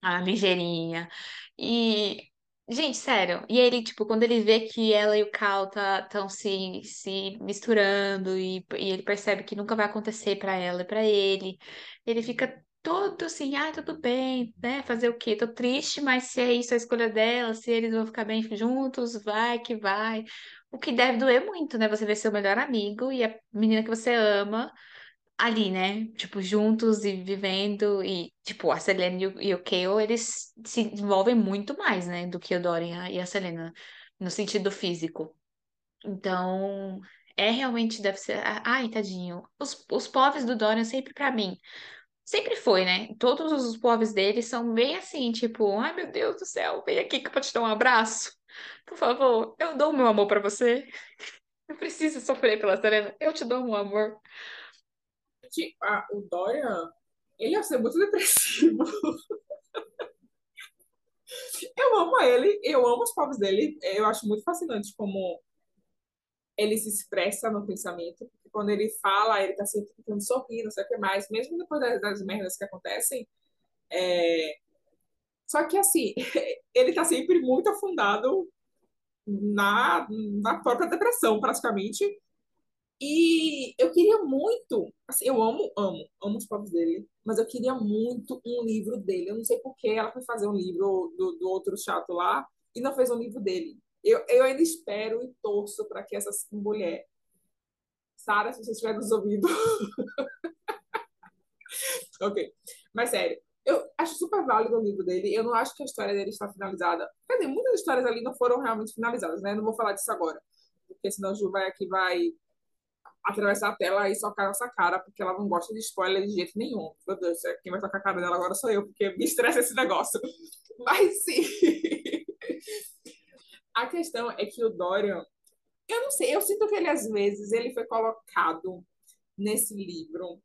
a ligeirinha. E, gente, sério. E ele, tipo, quando ele vê que ela e o Cal tá, tão se, se misturando e, e ele percebe que nunca vai acontecer pra ela e pra ele, ele fica todo assim, ah, tudo bem, né? Fazer o quê? Tô triste, mas se é isso a escolha dela, se eles vão ficar bem juntos, vai que vai. O que deve doer muito, né? Você ver seu melhor amigo e a menina que você ama ali, né? Tipo, juntos e vivendo. E, tipo, a Selena e o, e o Cale, eles se envolvem muito mais, né? Do que o Dorian e a Selena, no sentido físico. Então, é realmente, deve ser. Ai, tadinho. Os, os povos do Dorian, sempre pra mim. Sempre foi, né? Todos os povos dele são bem assim, tipo, ai meu Deus do céu, vem aqui que eu vou te dar um abraço. Por favor, eu dou meu amor pra você. Não precisa sofrer pela Selena, eu te dou um amor. Que, ah, o Dorian, ele ia ser muito depressivo. Eu amo ele, eu amo os povos dele. Eu acho muito fascinante como ele se expressa no pensamento. Porque quando ele fala, ele tá sempre tentando sorrir, não sei o que mais. Mesmo depois das, das merdas que acontecem. é, Só que, assim, ele tá sempre muito afundado na, na própria depressão, praticamente. E eu queria muito, assim, eu amo, amo, amo os povos dele, mas eu queria muito um livro dele. Eu não sei por que ela foi fazer um livro do, do outro chato lá e não fez um livro dele. Eu, eu ainda espero e torço para que essa mulher, Sara, se você estiver nos ouvindo, ok, mas sério, eu acho super válido o livro dele. Eu não acho que a história dele está finalizada. Quer dizer, muitas histórias ali não foram realmente finalizadas, né? Não vou falar disso agora, porque senão a Ju vai aqui vai atravessar a tela e socar nossa cara, porque ela não gosta de spoiler de jeito nenhum. Meu Deus, quem vai tocar a cara dela agora sou eu, porque me estressa esse negócio. Mas sim. A questão é que o Dorian, eu não sei, eu sinto que ele às vezes ele foi colocado nesse livro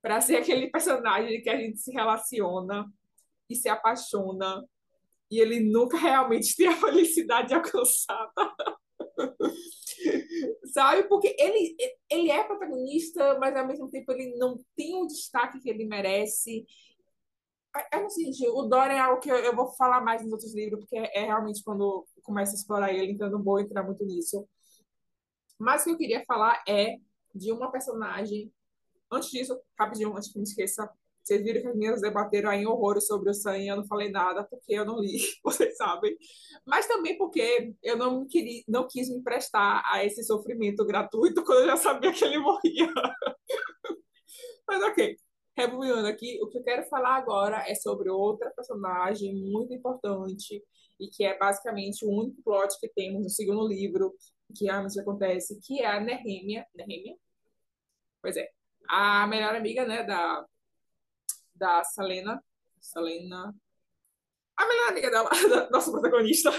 para ser aquele personagem que a gente se relaciona e se apaixona e ele nunca realmente tem a felicidade alcançada. Sabe? Porque ele, ele é protagonista, mas ao mesmo tempo ele não tem o destaque que ele merece. É, assim, o Dorian é algo que eu, vou falar mais nos outros livros, porque é, é realmente quando começa a explorar ele, então não vou entrar muito nisso. Mas o que eu queria falar é de uma personagem. Antes disso, rapidinho, antes que me esqueça, vocês viram que as meninas debateram aí horrores sobre o Sam eu não falei nada porque eu não li, vocês sabem. Mas também porque eu não, queria, não quis me prestar a esse sofrimento gratuito quando eu já sabia que ele morria. Mas ok. Rebobinando aqui, o que eu quero falar agora é sobre outra personagem muito importante e que é basicamente o único plot que temos no segundo livro que realmente acontece, que é a Nehemia. Nehemia? Pois é. A melhor amiga, né, da, da Selena. Selena. A melhor amiga dela, da nossa protagonista.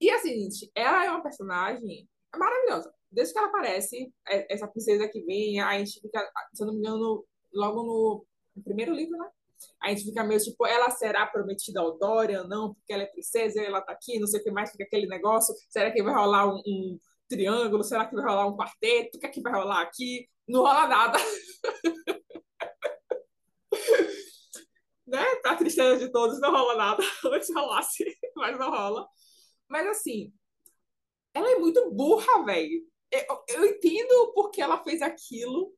E assim, gente, ela é uma personagem maravilhosa. Desde que ela aparece, é- essa princesa que vem, a gente fica, se eu não me engano, logo no, no primeiro livro, né? A gente fica meio tipo, ela será prometida ao Dorian, não, porque ela é princesa, ela tá aqui, não sei o que mais, fica aquele negócio. Será que vai rolar um, um triângulo? Será que vai rolar um quarteto? O que é que vai rolar aqui? Não rola nada. né? Pra tristeza de todos, não rola nada. Antes rolasse, mas não rola. Mas assim, ela é muito burra, velho. Eu, eu entendo porque ela fez aquilo.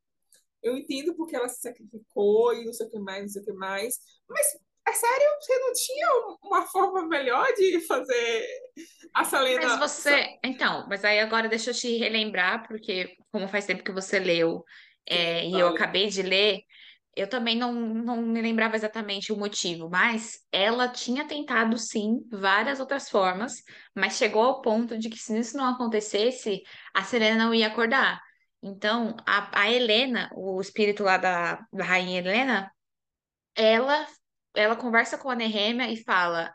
Eu entendo porque ela se sacrificou e não sei o que mais, não sei o que mais. Mas, é sério, você não tinha uma forma melhor de fazer a Selena. Mas você. Então, mas aí agora deixa eu te relembrar, porque como faz tempo que você leu, é, e eu acabei de ler, eu também não, não me lembrava exatamente o motivo, mas ela tinha tentado sim várias outras formas, mas chegou ao ponto de que se isso não acontecesse, a Selena não ia acordar. Então, a, a Helena, o espírito lá da, da rainha Helena, ela, ela conversa com a Nehemia e fala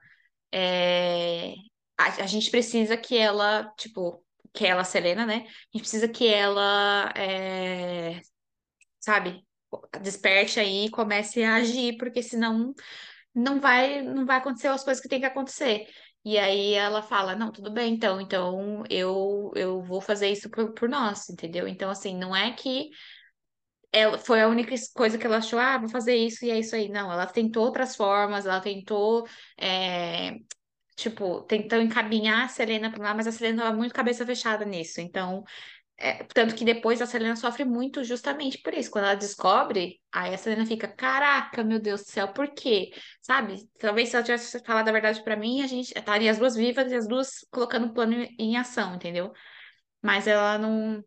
é, a, a gente precisa que ela, tipo, que ela, Selena, né? A gente precisa que ela, é, sabe, desperte aí e comece a agir, porque senão não vai, não vai acontecer as coisas que tem que acontecer. E aí ela fala, não, tudo bem, então, então eu, eu vou fazer isso por, por nós, entendeu? Então, assim, não é que ela foi a única coisa que ela achou, ah, vou fazer isso e é isso aí. Não, ela tentou outras formas, ela tentou é, tipo, tentou encaminhar a Selena para lá, mas a Selena estava muito cabeça fechada nisso. Então, é, tanto que depois a Selena sofre muito justamente por isso. Quando ela descobre, aí a Selena fica, caraca, meu Deus do céu, por quê? Sabe? Talvez se ela tivesse falado a verdade para mim, a gente estaria as duas vivas e as duas colocando o plano em ação, entendeu? Mas ela não.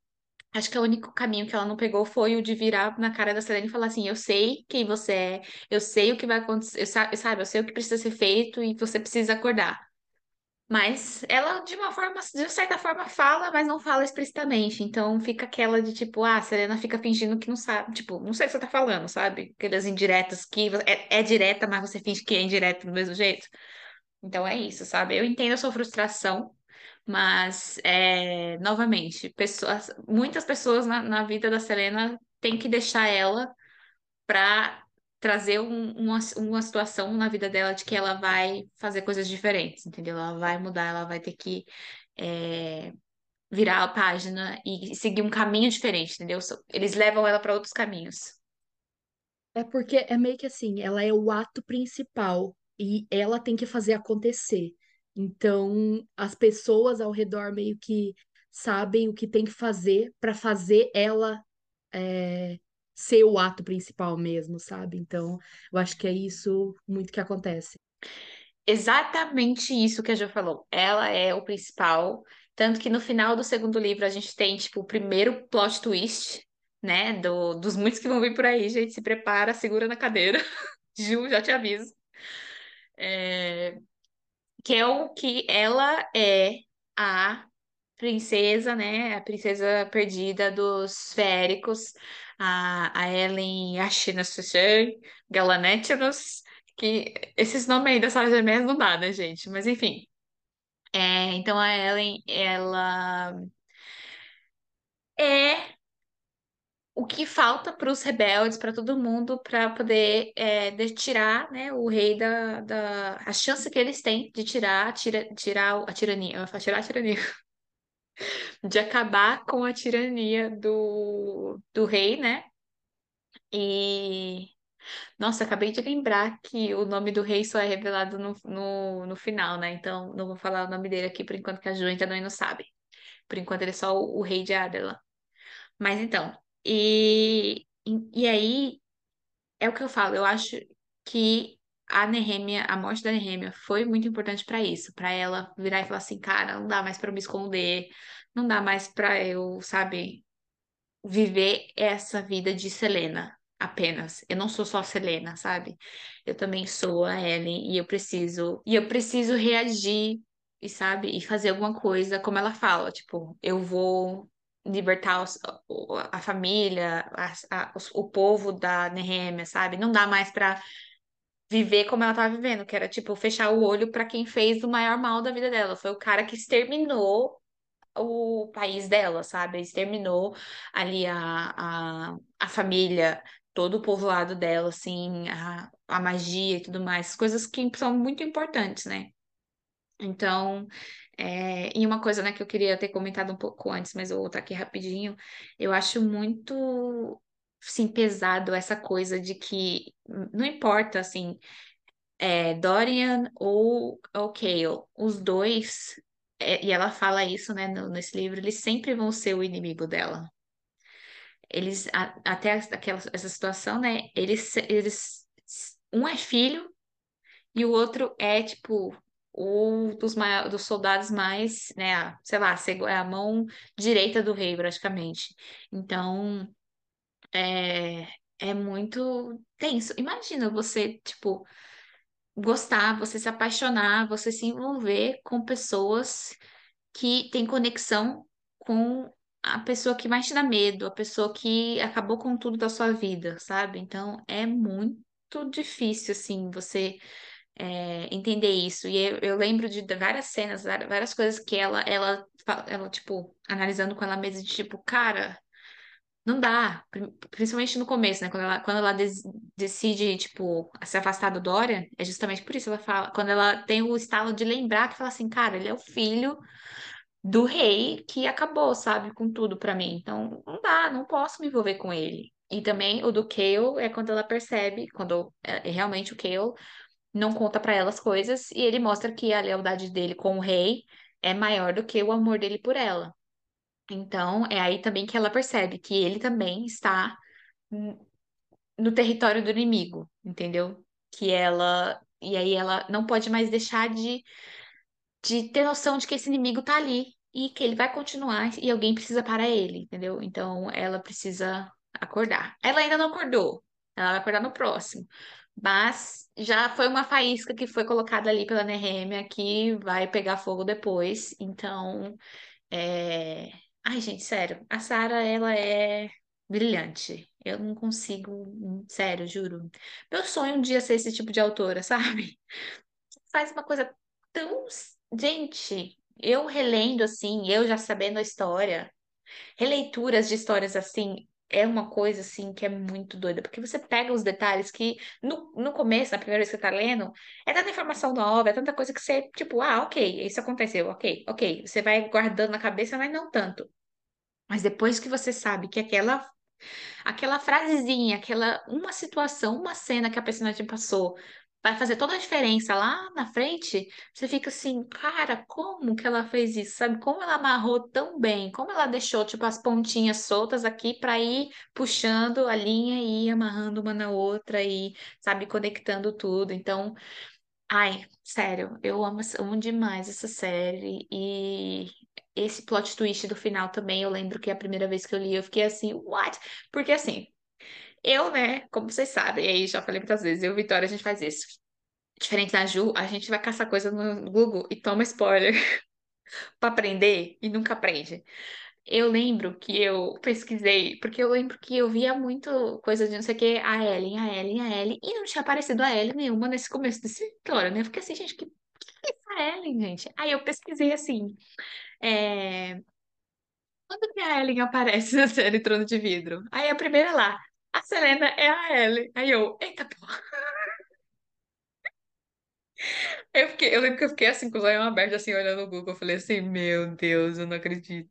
Acho que o único caminho que ela não pegou foi o de virar na cara da Selena e falar assim: Eu sei quem você é, eu sei o que vai acontecer, eu sa- sabe, eu sei o que precisa ser feito e você precisa acordar. Mas ela, de uma forma, de certa forma, fala, mas não fala explicitamente. Então fica aquela de tipo, ah, a Serena fica fingindo que não sabe. Tipo, não sei o que você tá falando, sabe? Aquelas indiretas que é, é direta, mas você finge que é indireta do mesmo jeito. Então é isso, sabe? Eu entendo a sua frustração, mas, é, novamente, pessoas, muitas pessoas na, na vida da Selena têm que deixar ela para trazer um- uma, uma situação na vida dela de que ela vai fazer coisas diferentes, entendeu? Ela vai mudar, ela vai ter que é, virar a página e seguir um caminho diferente, entendeu? Eles levam ela para outros caminhos. É porque é meio que assim, ela é o ato principal e ela tem que fazer acontecer. Então, as pessoas ao redor meio que sabem o que tem que fazer para fazer ela é, ser o ato principal mesmo, sabe? Então, eu acho que é isso muito que acontece. Exatamente isso que a Jo falou. Ela é o principal, tanto que no final do segundo livro a gente tem, tipo, o primeiro plot twist, né? Do, dos muitos que vão vir por aí, gente. Se prepara, segura na cadeira. Ju, já te aviso. É, que é o que ela é a princesa, né? A princesa perdida dos féricos, a, a Ellen Ashina-Shan Galanetinos, que esses nomes aí das salas gêmeas não dá, né, gente? Mas enfim. É, então a Ellen, ela é o que falta para os rebeldes, para todo mundo, para poder é, tirar, né, o rei da, da... A chance que eles têm de tirar, tira, tirar a tirania, eu tirar a tirania, de acabar com a tirania do, do rei, né? E, nossa, acabei de lembrar que o nome do rei só é revelado no, no, no final, né? Então, não vou falar o nome dele aqui por enquanto que a Ju ainda não sabe. Por enquanto, ele é só o, o rei de Adarlan. Mas então, e, e, e aí, é o que eu falo, eu acho que a Nehemia, a morte da Nehemia foi muito importante para isso, para ela virar e falar assim, cara, não dá mais para me esconder, não dá mais para eu, sabe, viver essa vida de Selena apenas. Eu não sou só Selena, sabe? Eu também sou a Ellen e eu preciso e eu preciso reagir e sabe, e fazer alguma coisa, como ela fala, tipo, eu vou libertar os- a família, a- a- o povo da Nehemia, sabe? Não dá mais para viver como ela estava vivendo, que era tipo fechar o olho para quem fez o maior mal da vida dela. Foi o cara que exterminou o país dela, sabe? Exterminou ali a, a, a família, todo o povoado dela, assim, a, a magia e tudo mais, coisas que são muito importantes, né? Então, é, e uma coisa, né, que eu queria ter comentado um pouco antes, mas eu vou voltar aqui rapidinho, eu acho muito, sim, pesado essa coisa de que não importa, assim, é, Dorian ou, ou Cale, os dois, é, e ela fala isso, né, no- nesse livro, eles sempre vão ser o inimigo dela. Eles, a- até aquela, essa situação, né, eles, eles, um é filho e o outro é, tipo, o dos, mai- dos soldados mais, né, sei lá, é a mão direita do rei, praticamente. Então, é, é muito tenso. Imagina você, tipo, gostar, você se apaixonar, você se envolver com pessoas que têm conexão com a pessoa que mais te dá medo, a pessoa que acabou com tudo da sua vida, sabe? Então, é muito difícil, assim, você é, entender isso. E eu, eu lembro de várias cenas, várias coisas que ela, ela, ela, tipo, analisando com ela mesma, de tipo, cara, não dá. Pri- Principalmente no começo, né? Quando ela, quando ela decide, tipo, se afastar do Dorian, é justamente por isso ela fala, quando ela tem o estalo de lembrar que fala assim, cara, ele é o filho do rei que acabou, sabe, com tudo pra mim. Então, não dá, não posso me envolver com ele. E também o do Cale é quando ela percebe, quando é, realmente o Cale não conta pra ela as coisas e ele mostra que a lealdade dele com o rei é maior do que o amor dele por ela. Então, é aí também que ela percebe que ele também está no território do inimigo, entendeu? Que ela. E aí ela não pode mais deixar de, de ter noção de que esse inimigo tá ali e que ele vai continuar e alguém precisa parar ele, entendeu? Então ela precisa acordar. Ela ainda não acordou, ela vai acordar no próximo. Mas já foi uma faísca que foi colocada ali pela Nehemia que vai pegar fogo depois. Então. É... Ai, gente, sério, a Sarah, ela é brilhante. Eu não consigo, sério, juro. Meu sonho um dia ser esse tipo de autora, sabe? Faz uma coisa tão. Gente, eu relendo assim, eu já sabendo a história, releituras de histórias assim. É uma coisa assim que é muito doida, porque você pega os detalhes que no, no começo, na primeira vez que você tá lendo, é tanta informação nova, é tanta coisa que você, tipo, ah, ok, isso aconteceu, ok, ok. Você vai guardando na cabeça, mas não tanto. Mas depois que você sabe que aquela aquela frasezinha, aquela uma situação, uma cena que a personagem passou vai fazer toda a diferença lá na frente, você fica assim, cara, como que ela fez isso? Sabe? Como ela amarrou tão bem? Como ela deixou tipo as pontinhas soltas aqui para ir puxando a linha e ir amarrando uma na outra e, sabe, conectando tudo. Então, Ai, sério, eu amo, amo demais essa série e esse plot twist do final também, eu lembro que a primeira vez que eu li eu fiquei assim, what? Porque assim, eu, né, como vocês sabem, aí já falei muitas vezes, eu e Vitória a gente faz isso. Diferente da Ju, a gente vai caçar coisa no Google e toma spoiler pra aprender e nunca aprende. Eu lembro que eu pesquisei, porque eu lembro que eu via muito coisa de não sei o que, a Ellen, a Ellen, a Ellen, e não tinha aparecido a Ellen nenhuma nesse começo desse história, né? Eu fiquei assim, gente, que, que é essa Ellen, gente? Aí eu pesquisei assim, é... quando que a Ellen aparece na série Trono de Vidro? Aí a primeira lá, a Selena é a Ellen. Aí eu, eita porra. Eu fiquei, eu lembro que eu fiquei assim, com os olhos abertos, assim, olhando no Google, eu falei assim, meu Deus, eu não acredito.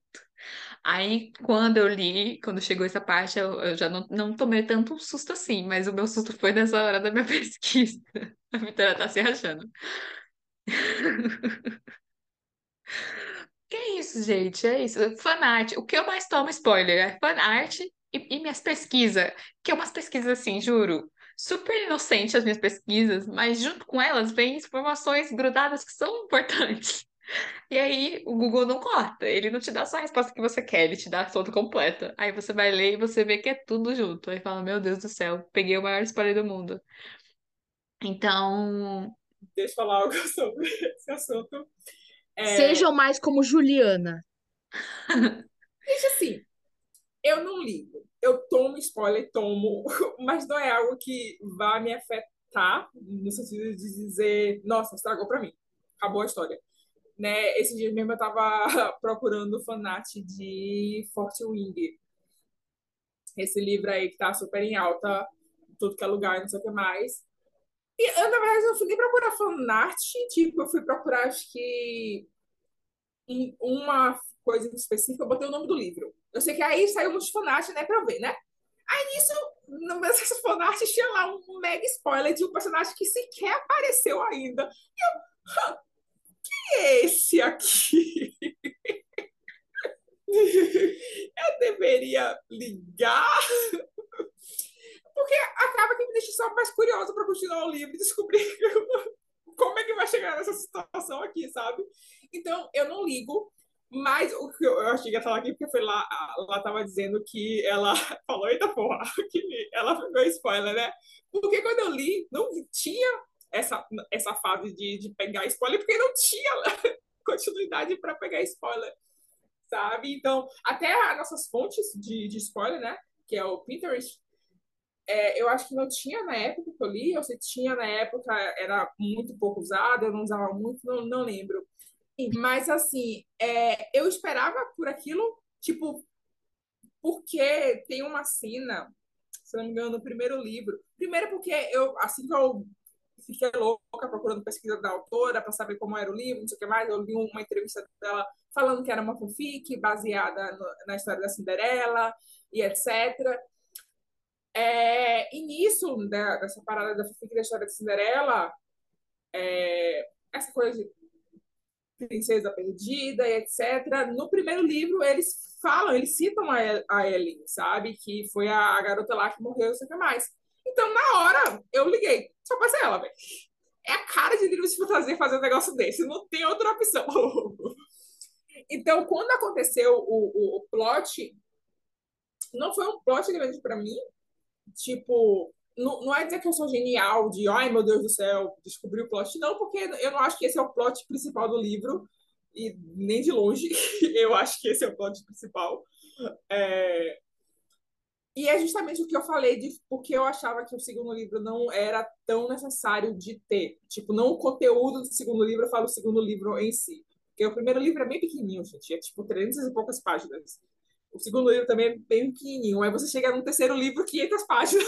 Aí, quando eu li, quando chegou essa parte, eu, eu já não, não tomei tanto susto assim, mas o meu susto foi nessa hora da minha pesquisa. A Vitória tá se achando. Que é isso, gente? É isso. Fanart. O que eu mais tomo spoiler é fanart e, e minhas pesquisas, que é umas pesquisas assim, juro. Super inocente as minhas pesquisas, mas junto com elas vem informações grudadas que são importantes. E aí o Google não corta, ele não te dá só a resposta que você quer, ele te dá toda completa. Aí você vai ler e você vê que é tudo junto. Aí fala, meu Deus do céu, peguei o maior spoiler do mundo. Então, Deixa eu falar algo sobre esse assunto. É, Sejam mais como Juliana. Gente, assim, eu não ligo. Eu tomo spoiler, tomo, mas não é algo que vá me afetar? No sentido de dizer, nossa, estragou pra mim. Acabou a história. Né? Esse dia mesmo eu tava procurando fanart de Forte Wing. Esse livro aí que tá super em alta, tudo que é lugar, não sei o que mais. E eu, na verdade, não fui nem procurar fanart, tipo, eu fui procurar, acho que uma coisa específica, eu botei o nome do livro. Eu sei que aí saiu um fanart, né, pra ver, né? Aí nisso, no meu fanart tinha lá um mega spoiler de um personagem que sequer apareceu ainda. E eu, quem é esse aqui? eu deveria ligar? Porque acaba que me deixa só mais curiosa para continuar o livro e descobrir como é que vai chegar nessa situação aqui, sabe? Então, eu não ligo. Mas o que eu, eu achei que ia falar aqui, porque foi lá, ela tava dizendo que ela falou, eita porra, que ela pegou spoiler, né? Porque quando eu li, não tinha essa, essa fase de, de pegar spoiler, porque não tinha continuidade para pegar spoiler, sabe? Então, até as nossas fontes de, de spoiler, né? Que é o Pinterest, é, eu acho que não tinha na época que eu li, ou se tinha na época, era muito pouco usado, eu não usava muito, não, não lembro. Mas, assim, é, eu esperava por aquilo, tipo, porque tem uma cena, se não me engano, no primeiro livro. Primeiro porque eu, assim que eu fiquei louca procurando pesquisa da autora para saber como era o livro, não sei o que mais, eu vi uma entrevista dela falando que era uma fanfic baseada no, na história da Cinderela e etc. É, e nisso, da, dessa parada da fanfic da história da Cinderela, é, essa coisa de Princesa Perdida etc. No primeiro livro, eles falam, eles citam a, a Ellen, sabe? Que foi a, garota lá que morreu, sei o que mais. Então, na hora, eu liguei. Só ser ela, velho. É a cara de livro de fantasia fazer um negócio desse. Não tem outra opção. então, quando aconteceu o, o, o plot, não foi um plot grande para mim. Tipo, não, não é dizer que eu sou genial, de ai meu Deus do céu, descobri o plot, não, porque eu não acho que esse é o plot principal do livro, e nem de longe eu acho que esse é o plot principal. É... E é justamente o que eu falei de porque eu achava que o segundo livro não era tão necessário de ter. Tipo, não o conteúdo do segundo livro, eu falo o segundo livro em si. Porque o primeiro livro é bem pequenininho, gente. É tipo 300 e poucas páginas. O segundo livro também é bem pequenininho. Aí você chega no terceiro livro, 500 páginas.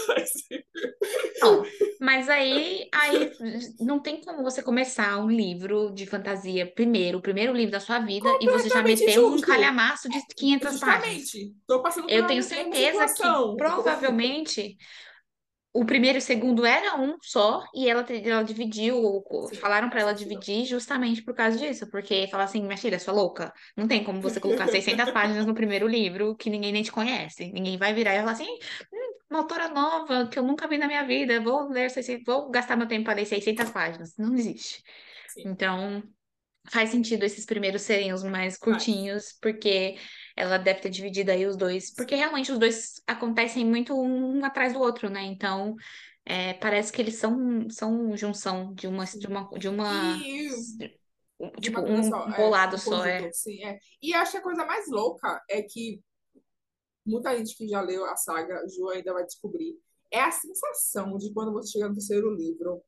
Não, mas aí, aí não tem como você começar um livro de fantasia primeiro, o primeiro livro da sua vida, e você já meter um calhamaço de 500 Justamente. páginas. Tô passando por Eu tenho certeza que provavelmente o primeiro e o segundo era um só, e ela, ela dividiu, Sim, falaram pra faz ela dividir justamente por causa disso, porque fala assim, minha filha, sua louca, não tem como você colocar 600 páginas no primeiro livro que ninguém nem te conhece, ninguém vai virar e falar assim, hum, uma autora nova que eu nunca vi na minha vida, vou ler 600, vou gastar meu tempo para ler 600 páginas, não existe. Sim. Então, faz sentido esses primeiros serem os mais curtinhos, porque ela deve ter dividido aí os dois, porque realmente os dois acontecem muito um atrás do outro, né? Então, é, parece que eles são, são junção de uma, de uma, de uma, E tipo, uma um só, é, um só, é. sim, é. E acho que a coisa mais louca é que muita gente que já leu a saga, Ju ainda vai descobrir, é a sensação de quando você chega no terceiro livro,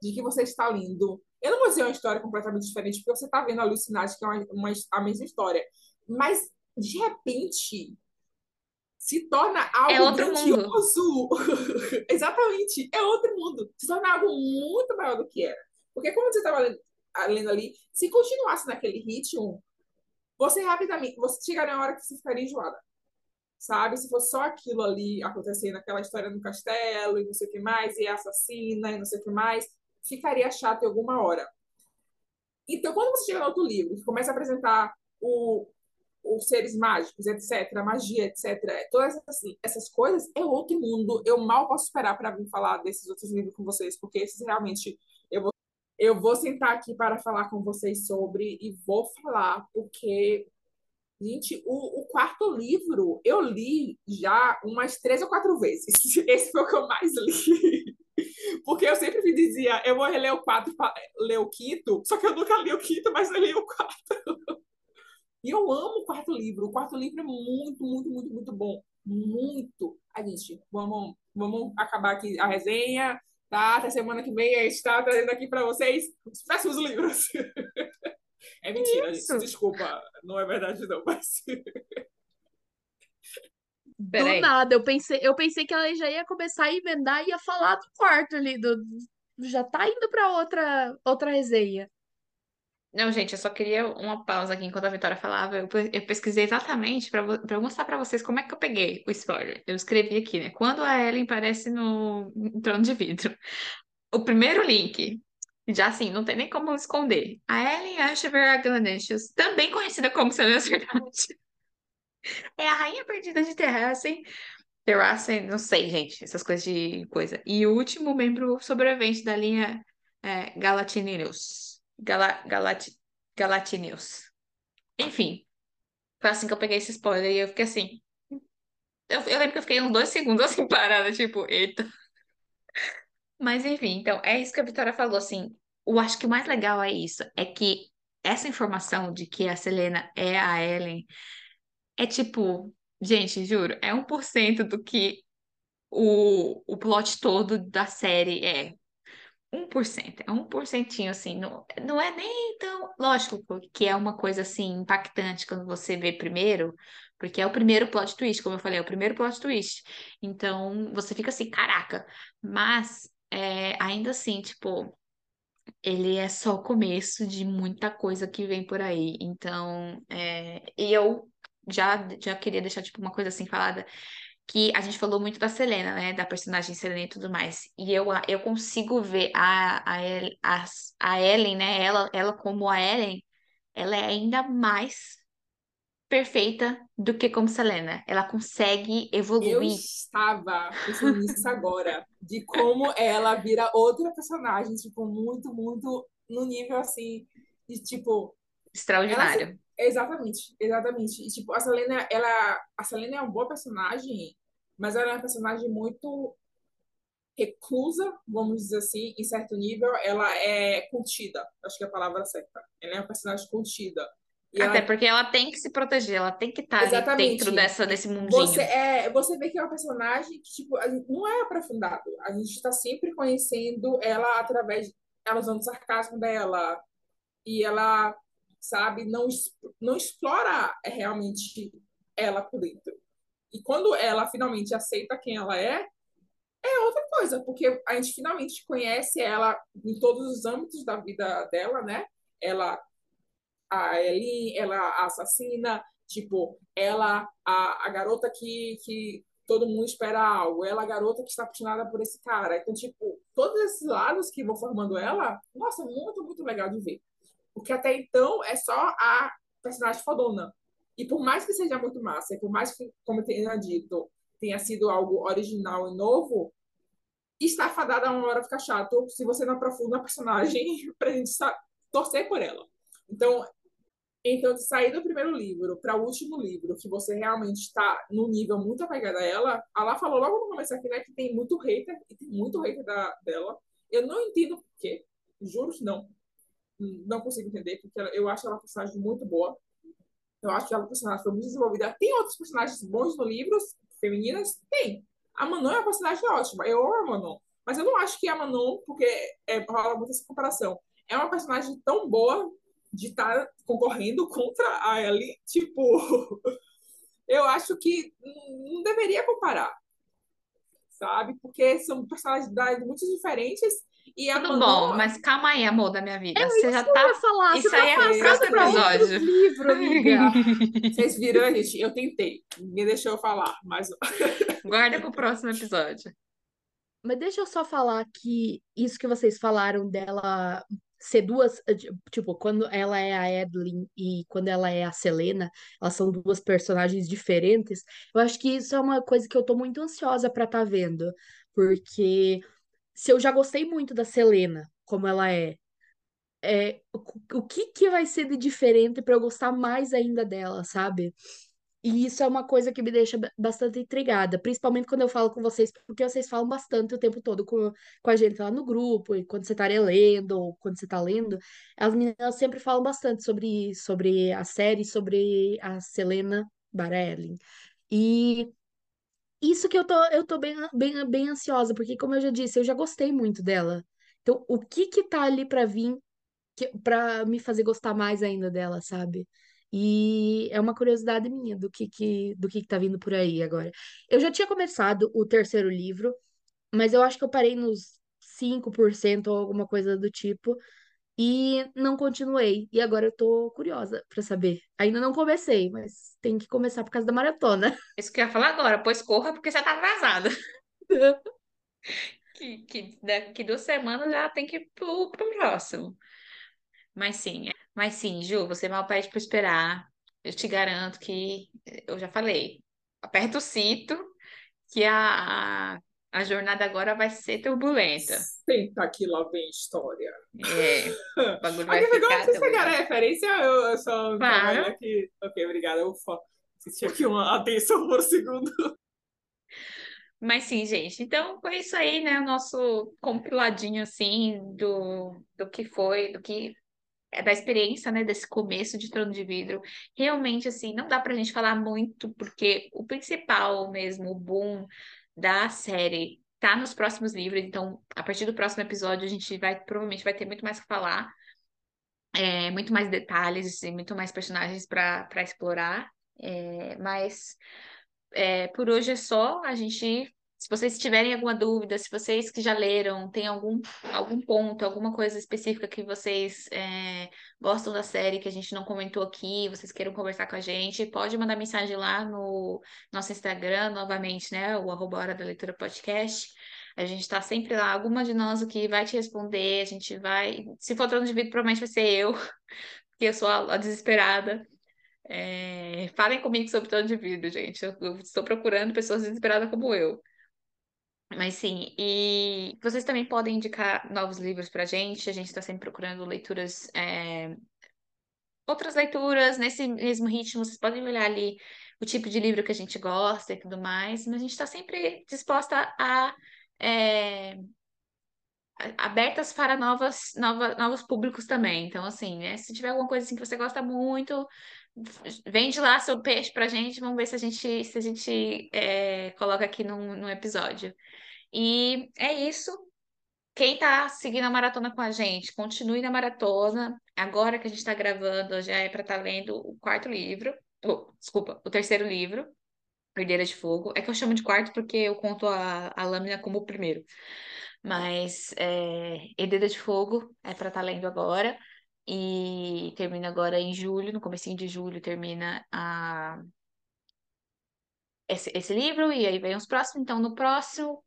de que você está lendo. Eu não vou dizer uma história completamente diferente, porque você está vendo a Lucinati, que é uma, uma- a mesma história. Mas, de repente, se torna algo É outro mundo. grandioso. Exatamente, é outro mundo. Se torna algo muito maior do que era. Porque como você estava lendo, ali, se continuasse naquele ritmo, você rapidamente, você chegaria na hora que você ficaria enjoada. Sabe? Se fosse só aquilo ali acontecendo, aquela história no castelo e não sei o que mais, e a assassina e não sei o que mais, ficaria chato em alguma hora. Então, quando você chega no outro livro, que começa a apresentar o, os seres mágicos, etc., magia, etc., todas essas, essas coisas, é outro mundo. Eu mal posso esperar para vir falar desses outros livros com vocês, porque esses realmente eu vou, eu vou sentar aqui para falar com vocês sobre e vou falar, porque, gente, o, o quarto livro eu li já umas três ou quatro vezes. Esse foi o que eu mais li. Porque eu sempre me dizia, eu vou reler o para ler o quinto, só que eu nunca li o quinto, mas eu li o quarto. E eu amo o quarto livro. O quarto livro é muito, muito, muito, muito bom. Muito. A gente, vamos, vamos acabar aqui a resenha, tá? Até semana que vem a gente está trazendo aqui para vocês os péssimos livros. É mentira, Isso. gente. Desculpa, não é verdade não, mas... Do Peraí. nada, eu pensei, eu pensei que ela já ia começar a emendar e ia falar do quarto ali, do, já tá indo pra outra, outra resenha. Não, gente, eu só queria uma pausa aqui enquanto a Vitória falava. Eu, eu pesquisei exatamente para mostrar para vocês como é que eu peguei o spoiler. Eu escrevi aqui, né? Quando a Ellen aparece no, no trono de vidro. O primeiro link, já assim, não tem nem como esconder. A Ellen Ashver Aglanecius, também conhecida como Selena Verdade, é a rainha perdida de Terrassen. Terrassen, não sei, gente, essas coisas de coisa. E o último membro sobrevivente da linha é. Gala, Galati, Galatinius. Enfim, foi assim que eu peguei esse spoiler e eu fiquei assim. Eu, eu lembro que eu fiquei uns dois segundos assim parada, tipo, eita. Mas enfim, então é isso que a Vitória falou, assim. Eu acho que o mais legal é isso, é que essa informação de que a Selena é a Ellen é tipo, gente, juro, é 1% do que o, o plot todo da série é. 1%, é 1%, assim, não, não é nem tão. Lógico que é uma coisa assim impactante quando você vê primeiro, porque é o primeiro plot twist, como eu falei, é o primeiro plot twist. Então você fica assim, caraca, mas é, ainda assim, tipo, ele é só o começo de muita coisa que vem por aí. Então, é, e eu já, já queria deixar, tipo, uma coisa assim falada que a gente falou muito da Selena, né? Da personagem Selena e tudo mais. E eu, eu consigo ver a, a, a, a Ellen, né? Ela, ela como a Ellen, ela é ainda mais perfeita do que como Selena. Ela consegue Eu evoluir. estava pensando nisso agora, de como ela vira outra personagem, tipo, muito, muito no nível assim, de tipo, Extraordinário. Exatamente, exatamente. E, tipo, a Selena, ela, a Selena é uma boa personagem, mas ela é uma personagem muito reclusa, vamos dizer assim, em certo nível, ela é contida, acho que é a palavra certa. Ela é uma personagem contida. E Até ela porque ela tem que se proteger, ela tem que estar Exatamente. dentro dessa, desse mundinho. Você, é, você vê que é uma personagem que, tipo, não é aprofundado. A gente está sempre conhecendo ela através, ela usando o sarcasmo dela. E ela, sabe, não, não explora realmente ela por dentro. E quando ela finalmente aceita quem ela é, é outra coisa, porque a gente finalmente conhece ela em todos os âmbitos da vida dela, né? Ela a Ellie, ela assassina, tipo, ela a, a garota que, que todo mundo espera algo, ela a garota que está apaixonada por esse cara. Então, tipo, todos esses lados que vão formando ela, nossa, muito, muito legal de ver. Porque até então é só a personagem fodona. E por mais que seja muito massa, e por mais que, como eu tenha dito, tenha sido algo original e novo, está fadada a uma hora ficar chato se você não aprofunda a personagem pra gente sa- torcer por ela. Então, então, de sair do primeiro livro para o último livro, que você realmente está num nível muito apegado a ela, a Lá falou logo no começo aqui, né, que tem muito hater, e tem muito hater da, dela. Eu não entendo por quê, juro que não. Não consigo entender, porque ela- eu acho ela uma personagem muito boa. Eu acho que ela é uma personagem foi muito desenvolvida. Tem outros personagens bons no livro, femininas? Tem. A Manon é uma personagem ótima. Eu amo a Manon. Mas eu não acho que a Manon, porque é, rola muito essa comparação, é uma personagem tão boa de estar concorrendo contra a Ellie. Tipo, eu acho que não deveria comparar, sabe? Porque são personalidades muito diferentes. E Tudo Manon, bom, mas calma aí, amor da minha vida. Você já tá. falar, Isso tá aí é pro passando próximo episódio. livro, amiga. vocês viram, gente? Eu tentei. Ninguém deixou eu falar, mas Guarda pro próximo episódio. Mas deixa eu só falar que isso que vocês falaram dela ser duas, eh, ti- tipo, quando ela é a Evelyn e quando ela é a Selena, elas são duas personagens diferentes. Eu acho que isso é uma coisa que eu tô muito ansiosa pra estar vendo, porque se eu já gostei muito da Selena, como ela é, é o, que que vai ser de diferente pra eu gostar mais ainda dela, sabe? E isso é uma coisa que me deixa ba- bastante intrigada, principalmente quando eu falo com vocês, porque vocês falam bastante o tempo todo com, com a gente lá no grupo, e quando você tá relendo, ou quando você tá lendo, as meninas sempre falam bastante sobre, sobre a série, sobre a Selena Barelli. E, isso que eu tô, eu tô bem, bem, bem ansiosa, porque como eu já disse, eu já gostei muito dela. Então, o que que tá ali pra vir que, pra me fazer gostar mais ainda dela, sabe? E é uma curiosidade minha do que, que, do que, que tá vindo por aí agora. Eu já tinha começado o terceiro livro, mas eu acho que eu parei nos 5% ou alguma coisa do tipo, e não continuei. E agora eu tô curiosa pra saber. Ainda não comecei, mas tem que começar por causa da maratona. Isso que eu ia falar agora, pois corra porque você tá atrasada. Que, que daqui duas semanas já tem que ir pro, pro próximo. Mas sim, mas sim, Ju, você mal pede para esperar. Eu te garanto que eu já falei. Aperta o cinto que a, a jornada agora vai ser turbulenta. Senta aqui, lá vem história. É, o bagulho vai ficar vocês pegaram a referência? Eu, eu só Claro. aqui. Ok, obrigada. Eu só assisti aqui uma atenção por segundo. Mas sim, gente. Então foi isso aí, né? O nosso compiladinho assim do, do que foi, do que é da experiência, né, desse começo de Trono de Vidro. Realmente, assim, não dá pra gente falar muito, porque o principal mesmo, o boom da série, tá nos próximos livros. Então, a partir do próximo episódio, a gente vai, provavelmente, vai ter muito mais que falar. É, muito mais detalhes e muito mais personagens para explorar. É, mas é, por hoje é só. A gente, se vocês tiverem alguma dúvida, se vocês que já leram, tem algum, algum ponto, alguma coisa específica que vocês é, gostam da série que a gente não comentou aqui, vocês queiram conversar com a gente, pode mandar mensagem lá no nosso Instagram, novamente, né? O arroba Hora da Leitura Podcast. A gente tá sempre lá, alguma de nós aqui vai te responder, a gente vai. Se for trono de vidro, provavelmente vai ser eu, porque eu sou a, a desesperada. É, Falem comigo sobre trono de vidro, gente. Eu estou procurando pessoas desesperadas como eu. Mas sim, e vocês também podem indicar novos livros pra gente. A gente está sempre procurando leituras, é, outras leituras nesse mesmo ritmo. Vocês podem olhar ali o tipo de livro que a gente gosta e tudo mais, mas a gente está sempre disposta a é, abertas para novas, nova, novos públicos também. Então, assim, né, se tiver alguma coisa assim que você gosta muito, vende lá seu peixe pra gente, vamos ver se a gente, se a gente é, coloca aqui num, num episódio. E é isso. Quem tá seguindo a maratona com a gente, continue na maratona. Agora que a gente está gravando, já é para estar lendo o quarto livro. Oh, desculpa, o terceiro livro, Herdeira de Fogo. É que eu chamo de quarto porque eu conto a, a lâmina como o primeiro. Mas é, Herdeira de Fogo é para estar lendo agora. E termina agora em julho, no comecinho de julho termina a... esse, esse livro, e aí vem os próximos. Então, no próximo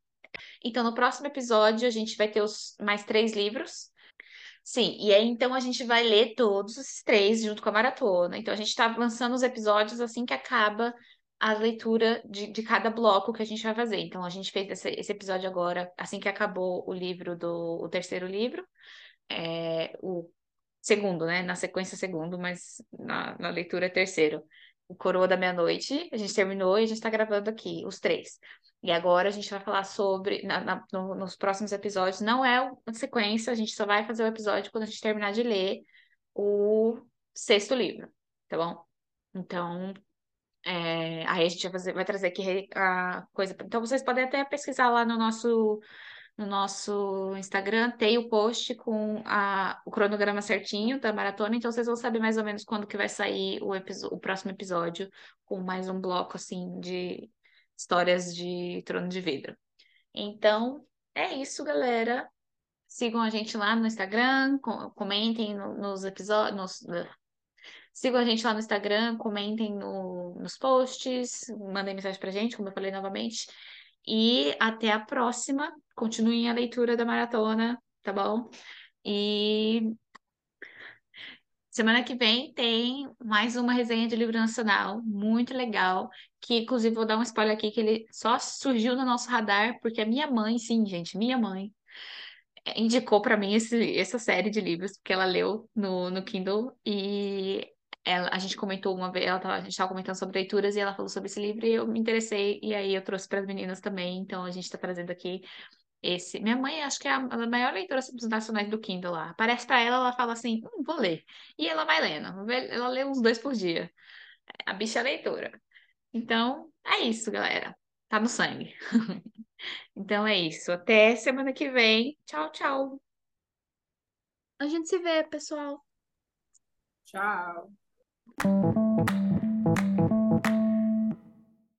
então, no próximo episódio, a gente vai ter os mais três livros. Sim, e aí então a gente vai ler todos os três junto com a maratona. Então, a gente está lançando os episódios assim que acaba a leitura de, de cada bloco que a gente vai fazer. Então, a gente fez esse, esse episódio agora, assim que acabou o livro do o terceiro livro, é, o segundo, né? Na sequência, segundo, mas na, na leitura terceiro. O Coroa da Meia-Noite, a gente terminou e a gente está gravando aqui, os três. E agora a gente vai falar sobre, na, na, no, nos próximos episódios, não é uma sequência, a gente só vai fazer o episódio quando a gente terminar de ler o sexto livro, tá bom? Então, é, aí a gente vai, fazer, vai trazer aqui a coisa. Então, vocês podem até pesquisar lá no nosso, no nosso Instagram, tem o post com a, o cronograma certinho da maratona, então vocês vão saber mais ou menos quando que vai sair o, o próximo episódio, com mais um bloco assim de histórias de Trono de Vidro. Então, é isso, galera. Sigam a gente lá no Instagram, comentem nos episódios. Nos... Sigam a gente lá no Instagram, comentem no, nos posts, mandem mensagem pra gente, como eu falei novamente. E até a próxima. Continuem a leitura da maratona, tá bom? E Semana que vem tem mais uma resenha de livro nacional, muito legal, que inclusive vou dar um spoiler aqui, que ele só surgiu no nosso radar, porque a minha mãe, sim, gente, minha mãe, eh, indicou para mim esse, essa série de livros, porque ela leu no, no Kindle, e ela, a gente comentou uma vez, ela tava, a gente estava comentando sobre leituras, e ela falou sobre esse livro, e eu me interessei, e aí eu trouxe para as meninas também, então a gente está trazendo aqui esse. Minha mãe, acho que é a maior leitora dos nacionais do Kindle lá. Aparece pra ela, ela fala assim: hum, vou ler. E ela vai lendo. Ela lê uns dois por dia. A bicha é leitora. Então, é isso, galera. Tá no sangue. Então é isso. Até semana que vem. Tchau, tchau. A gente se vê, pessoal. Tchau.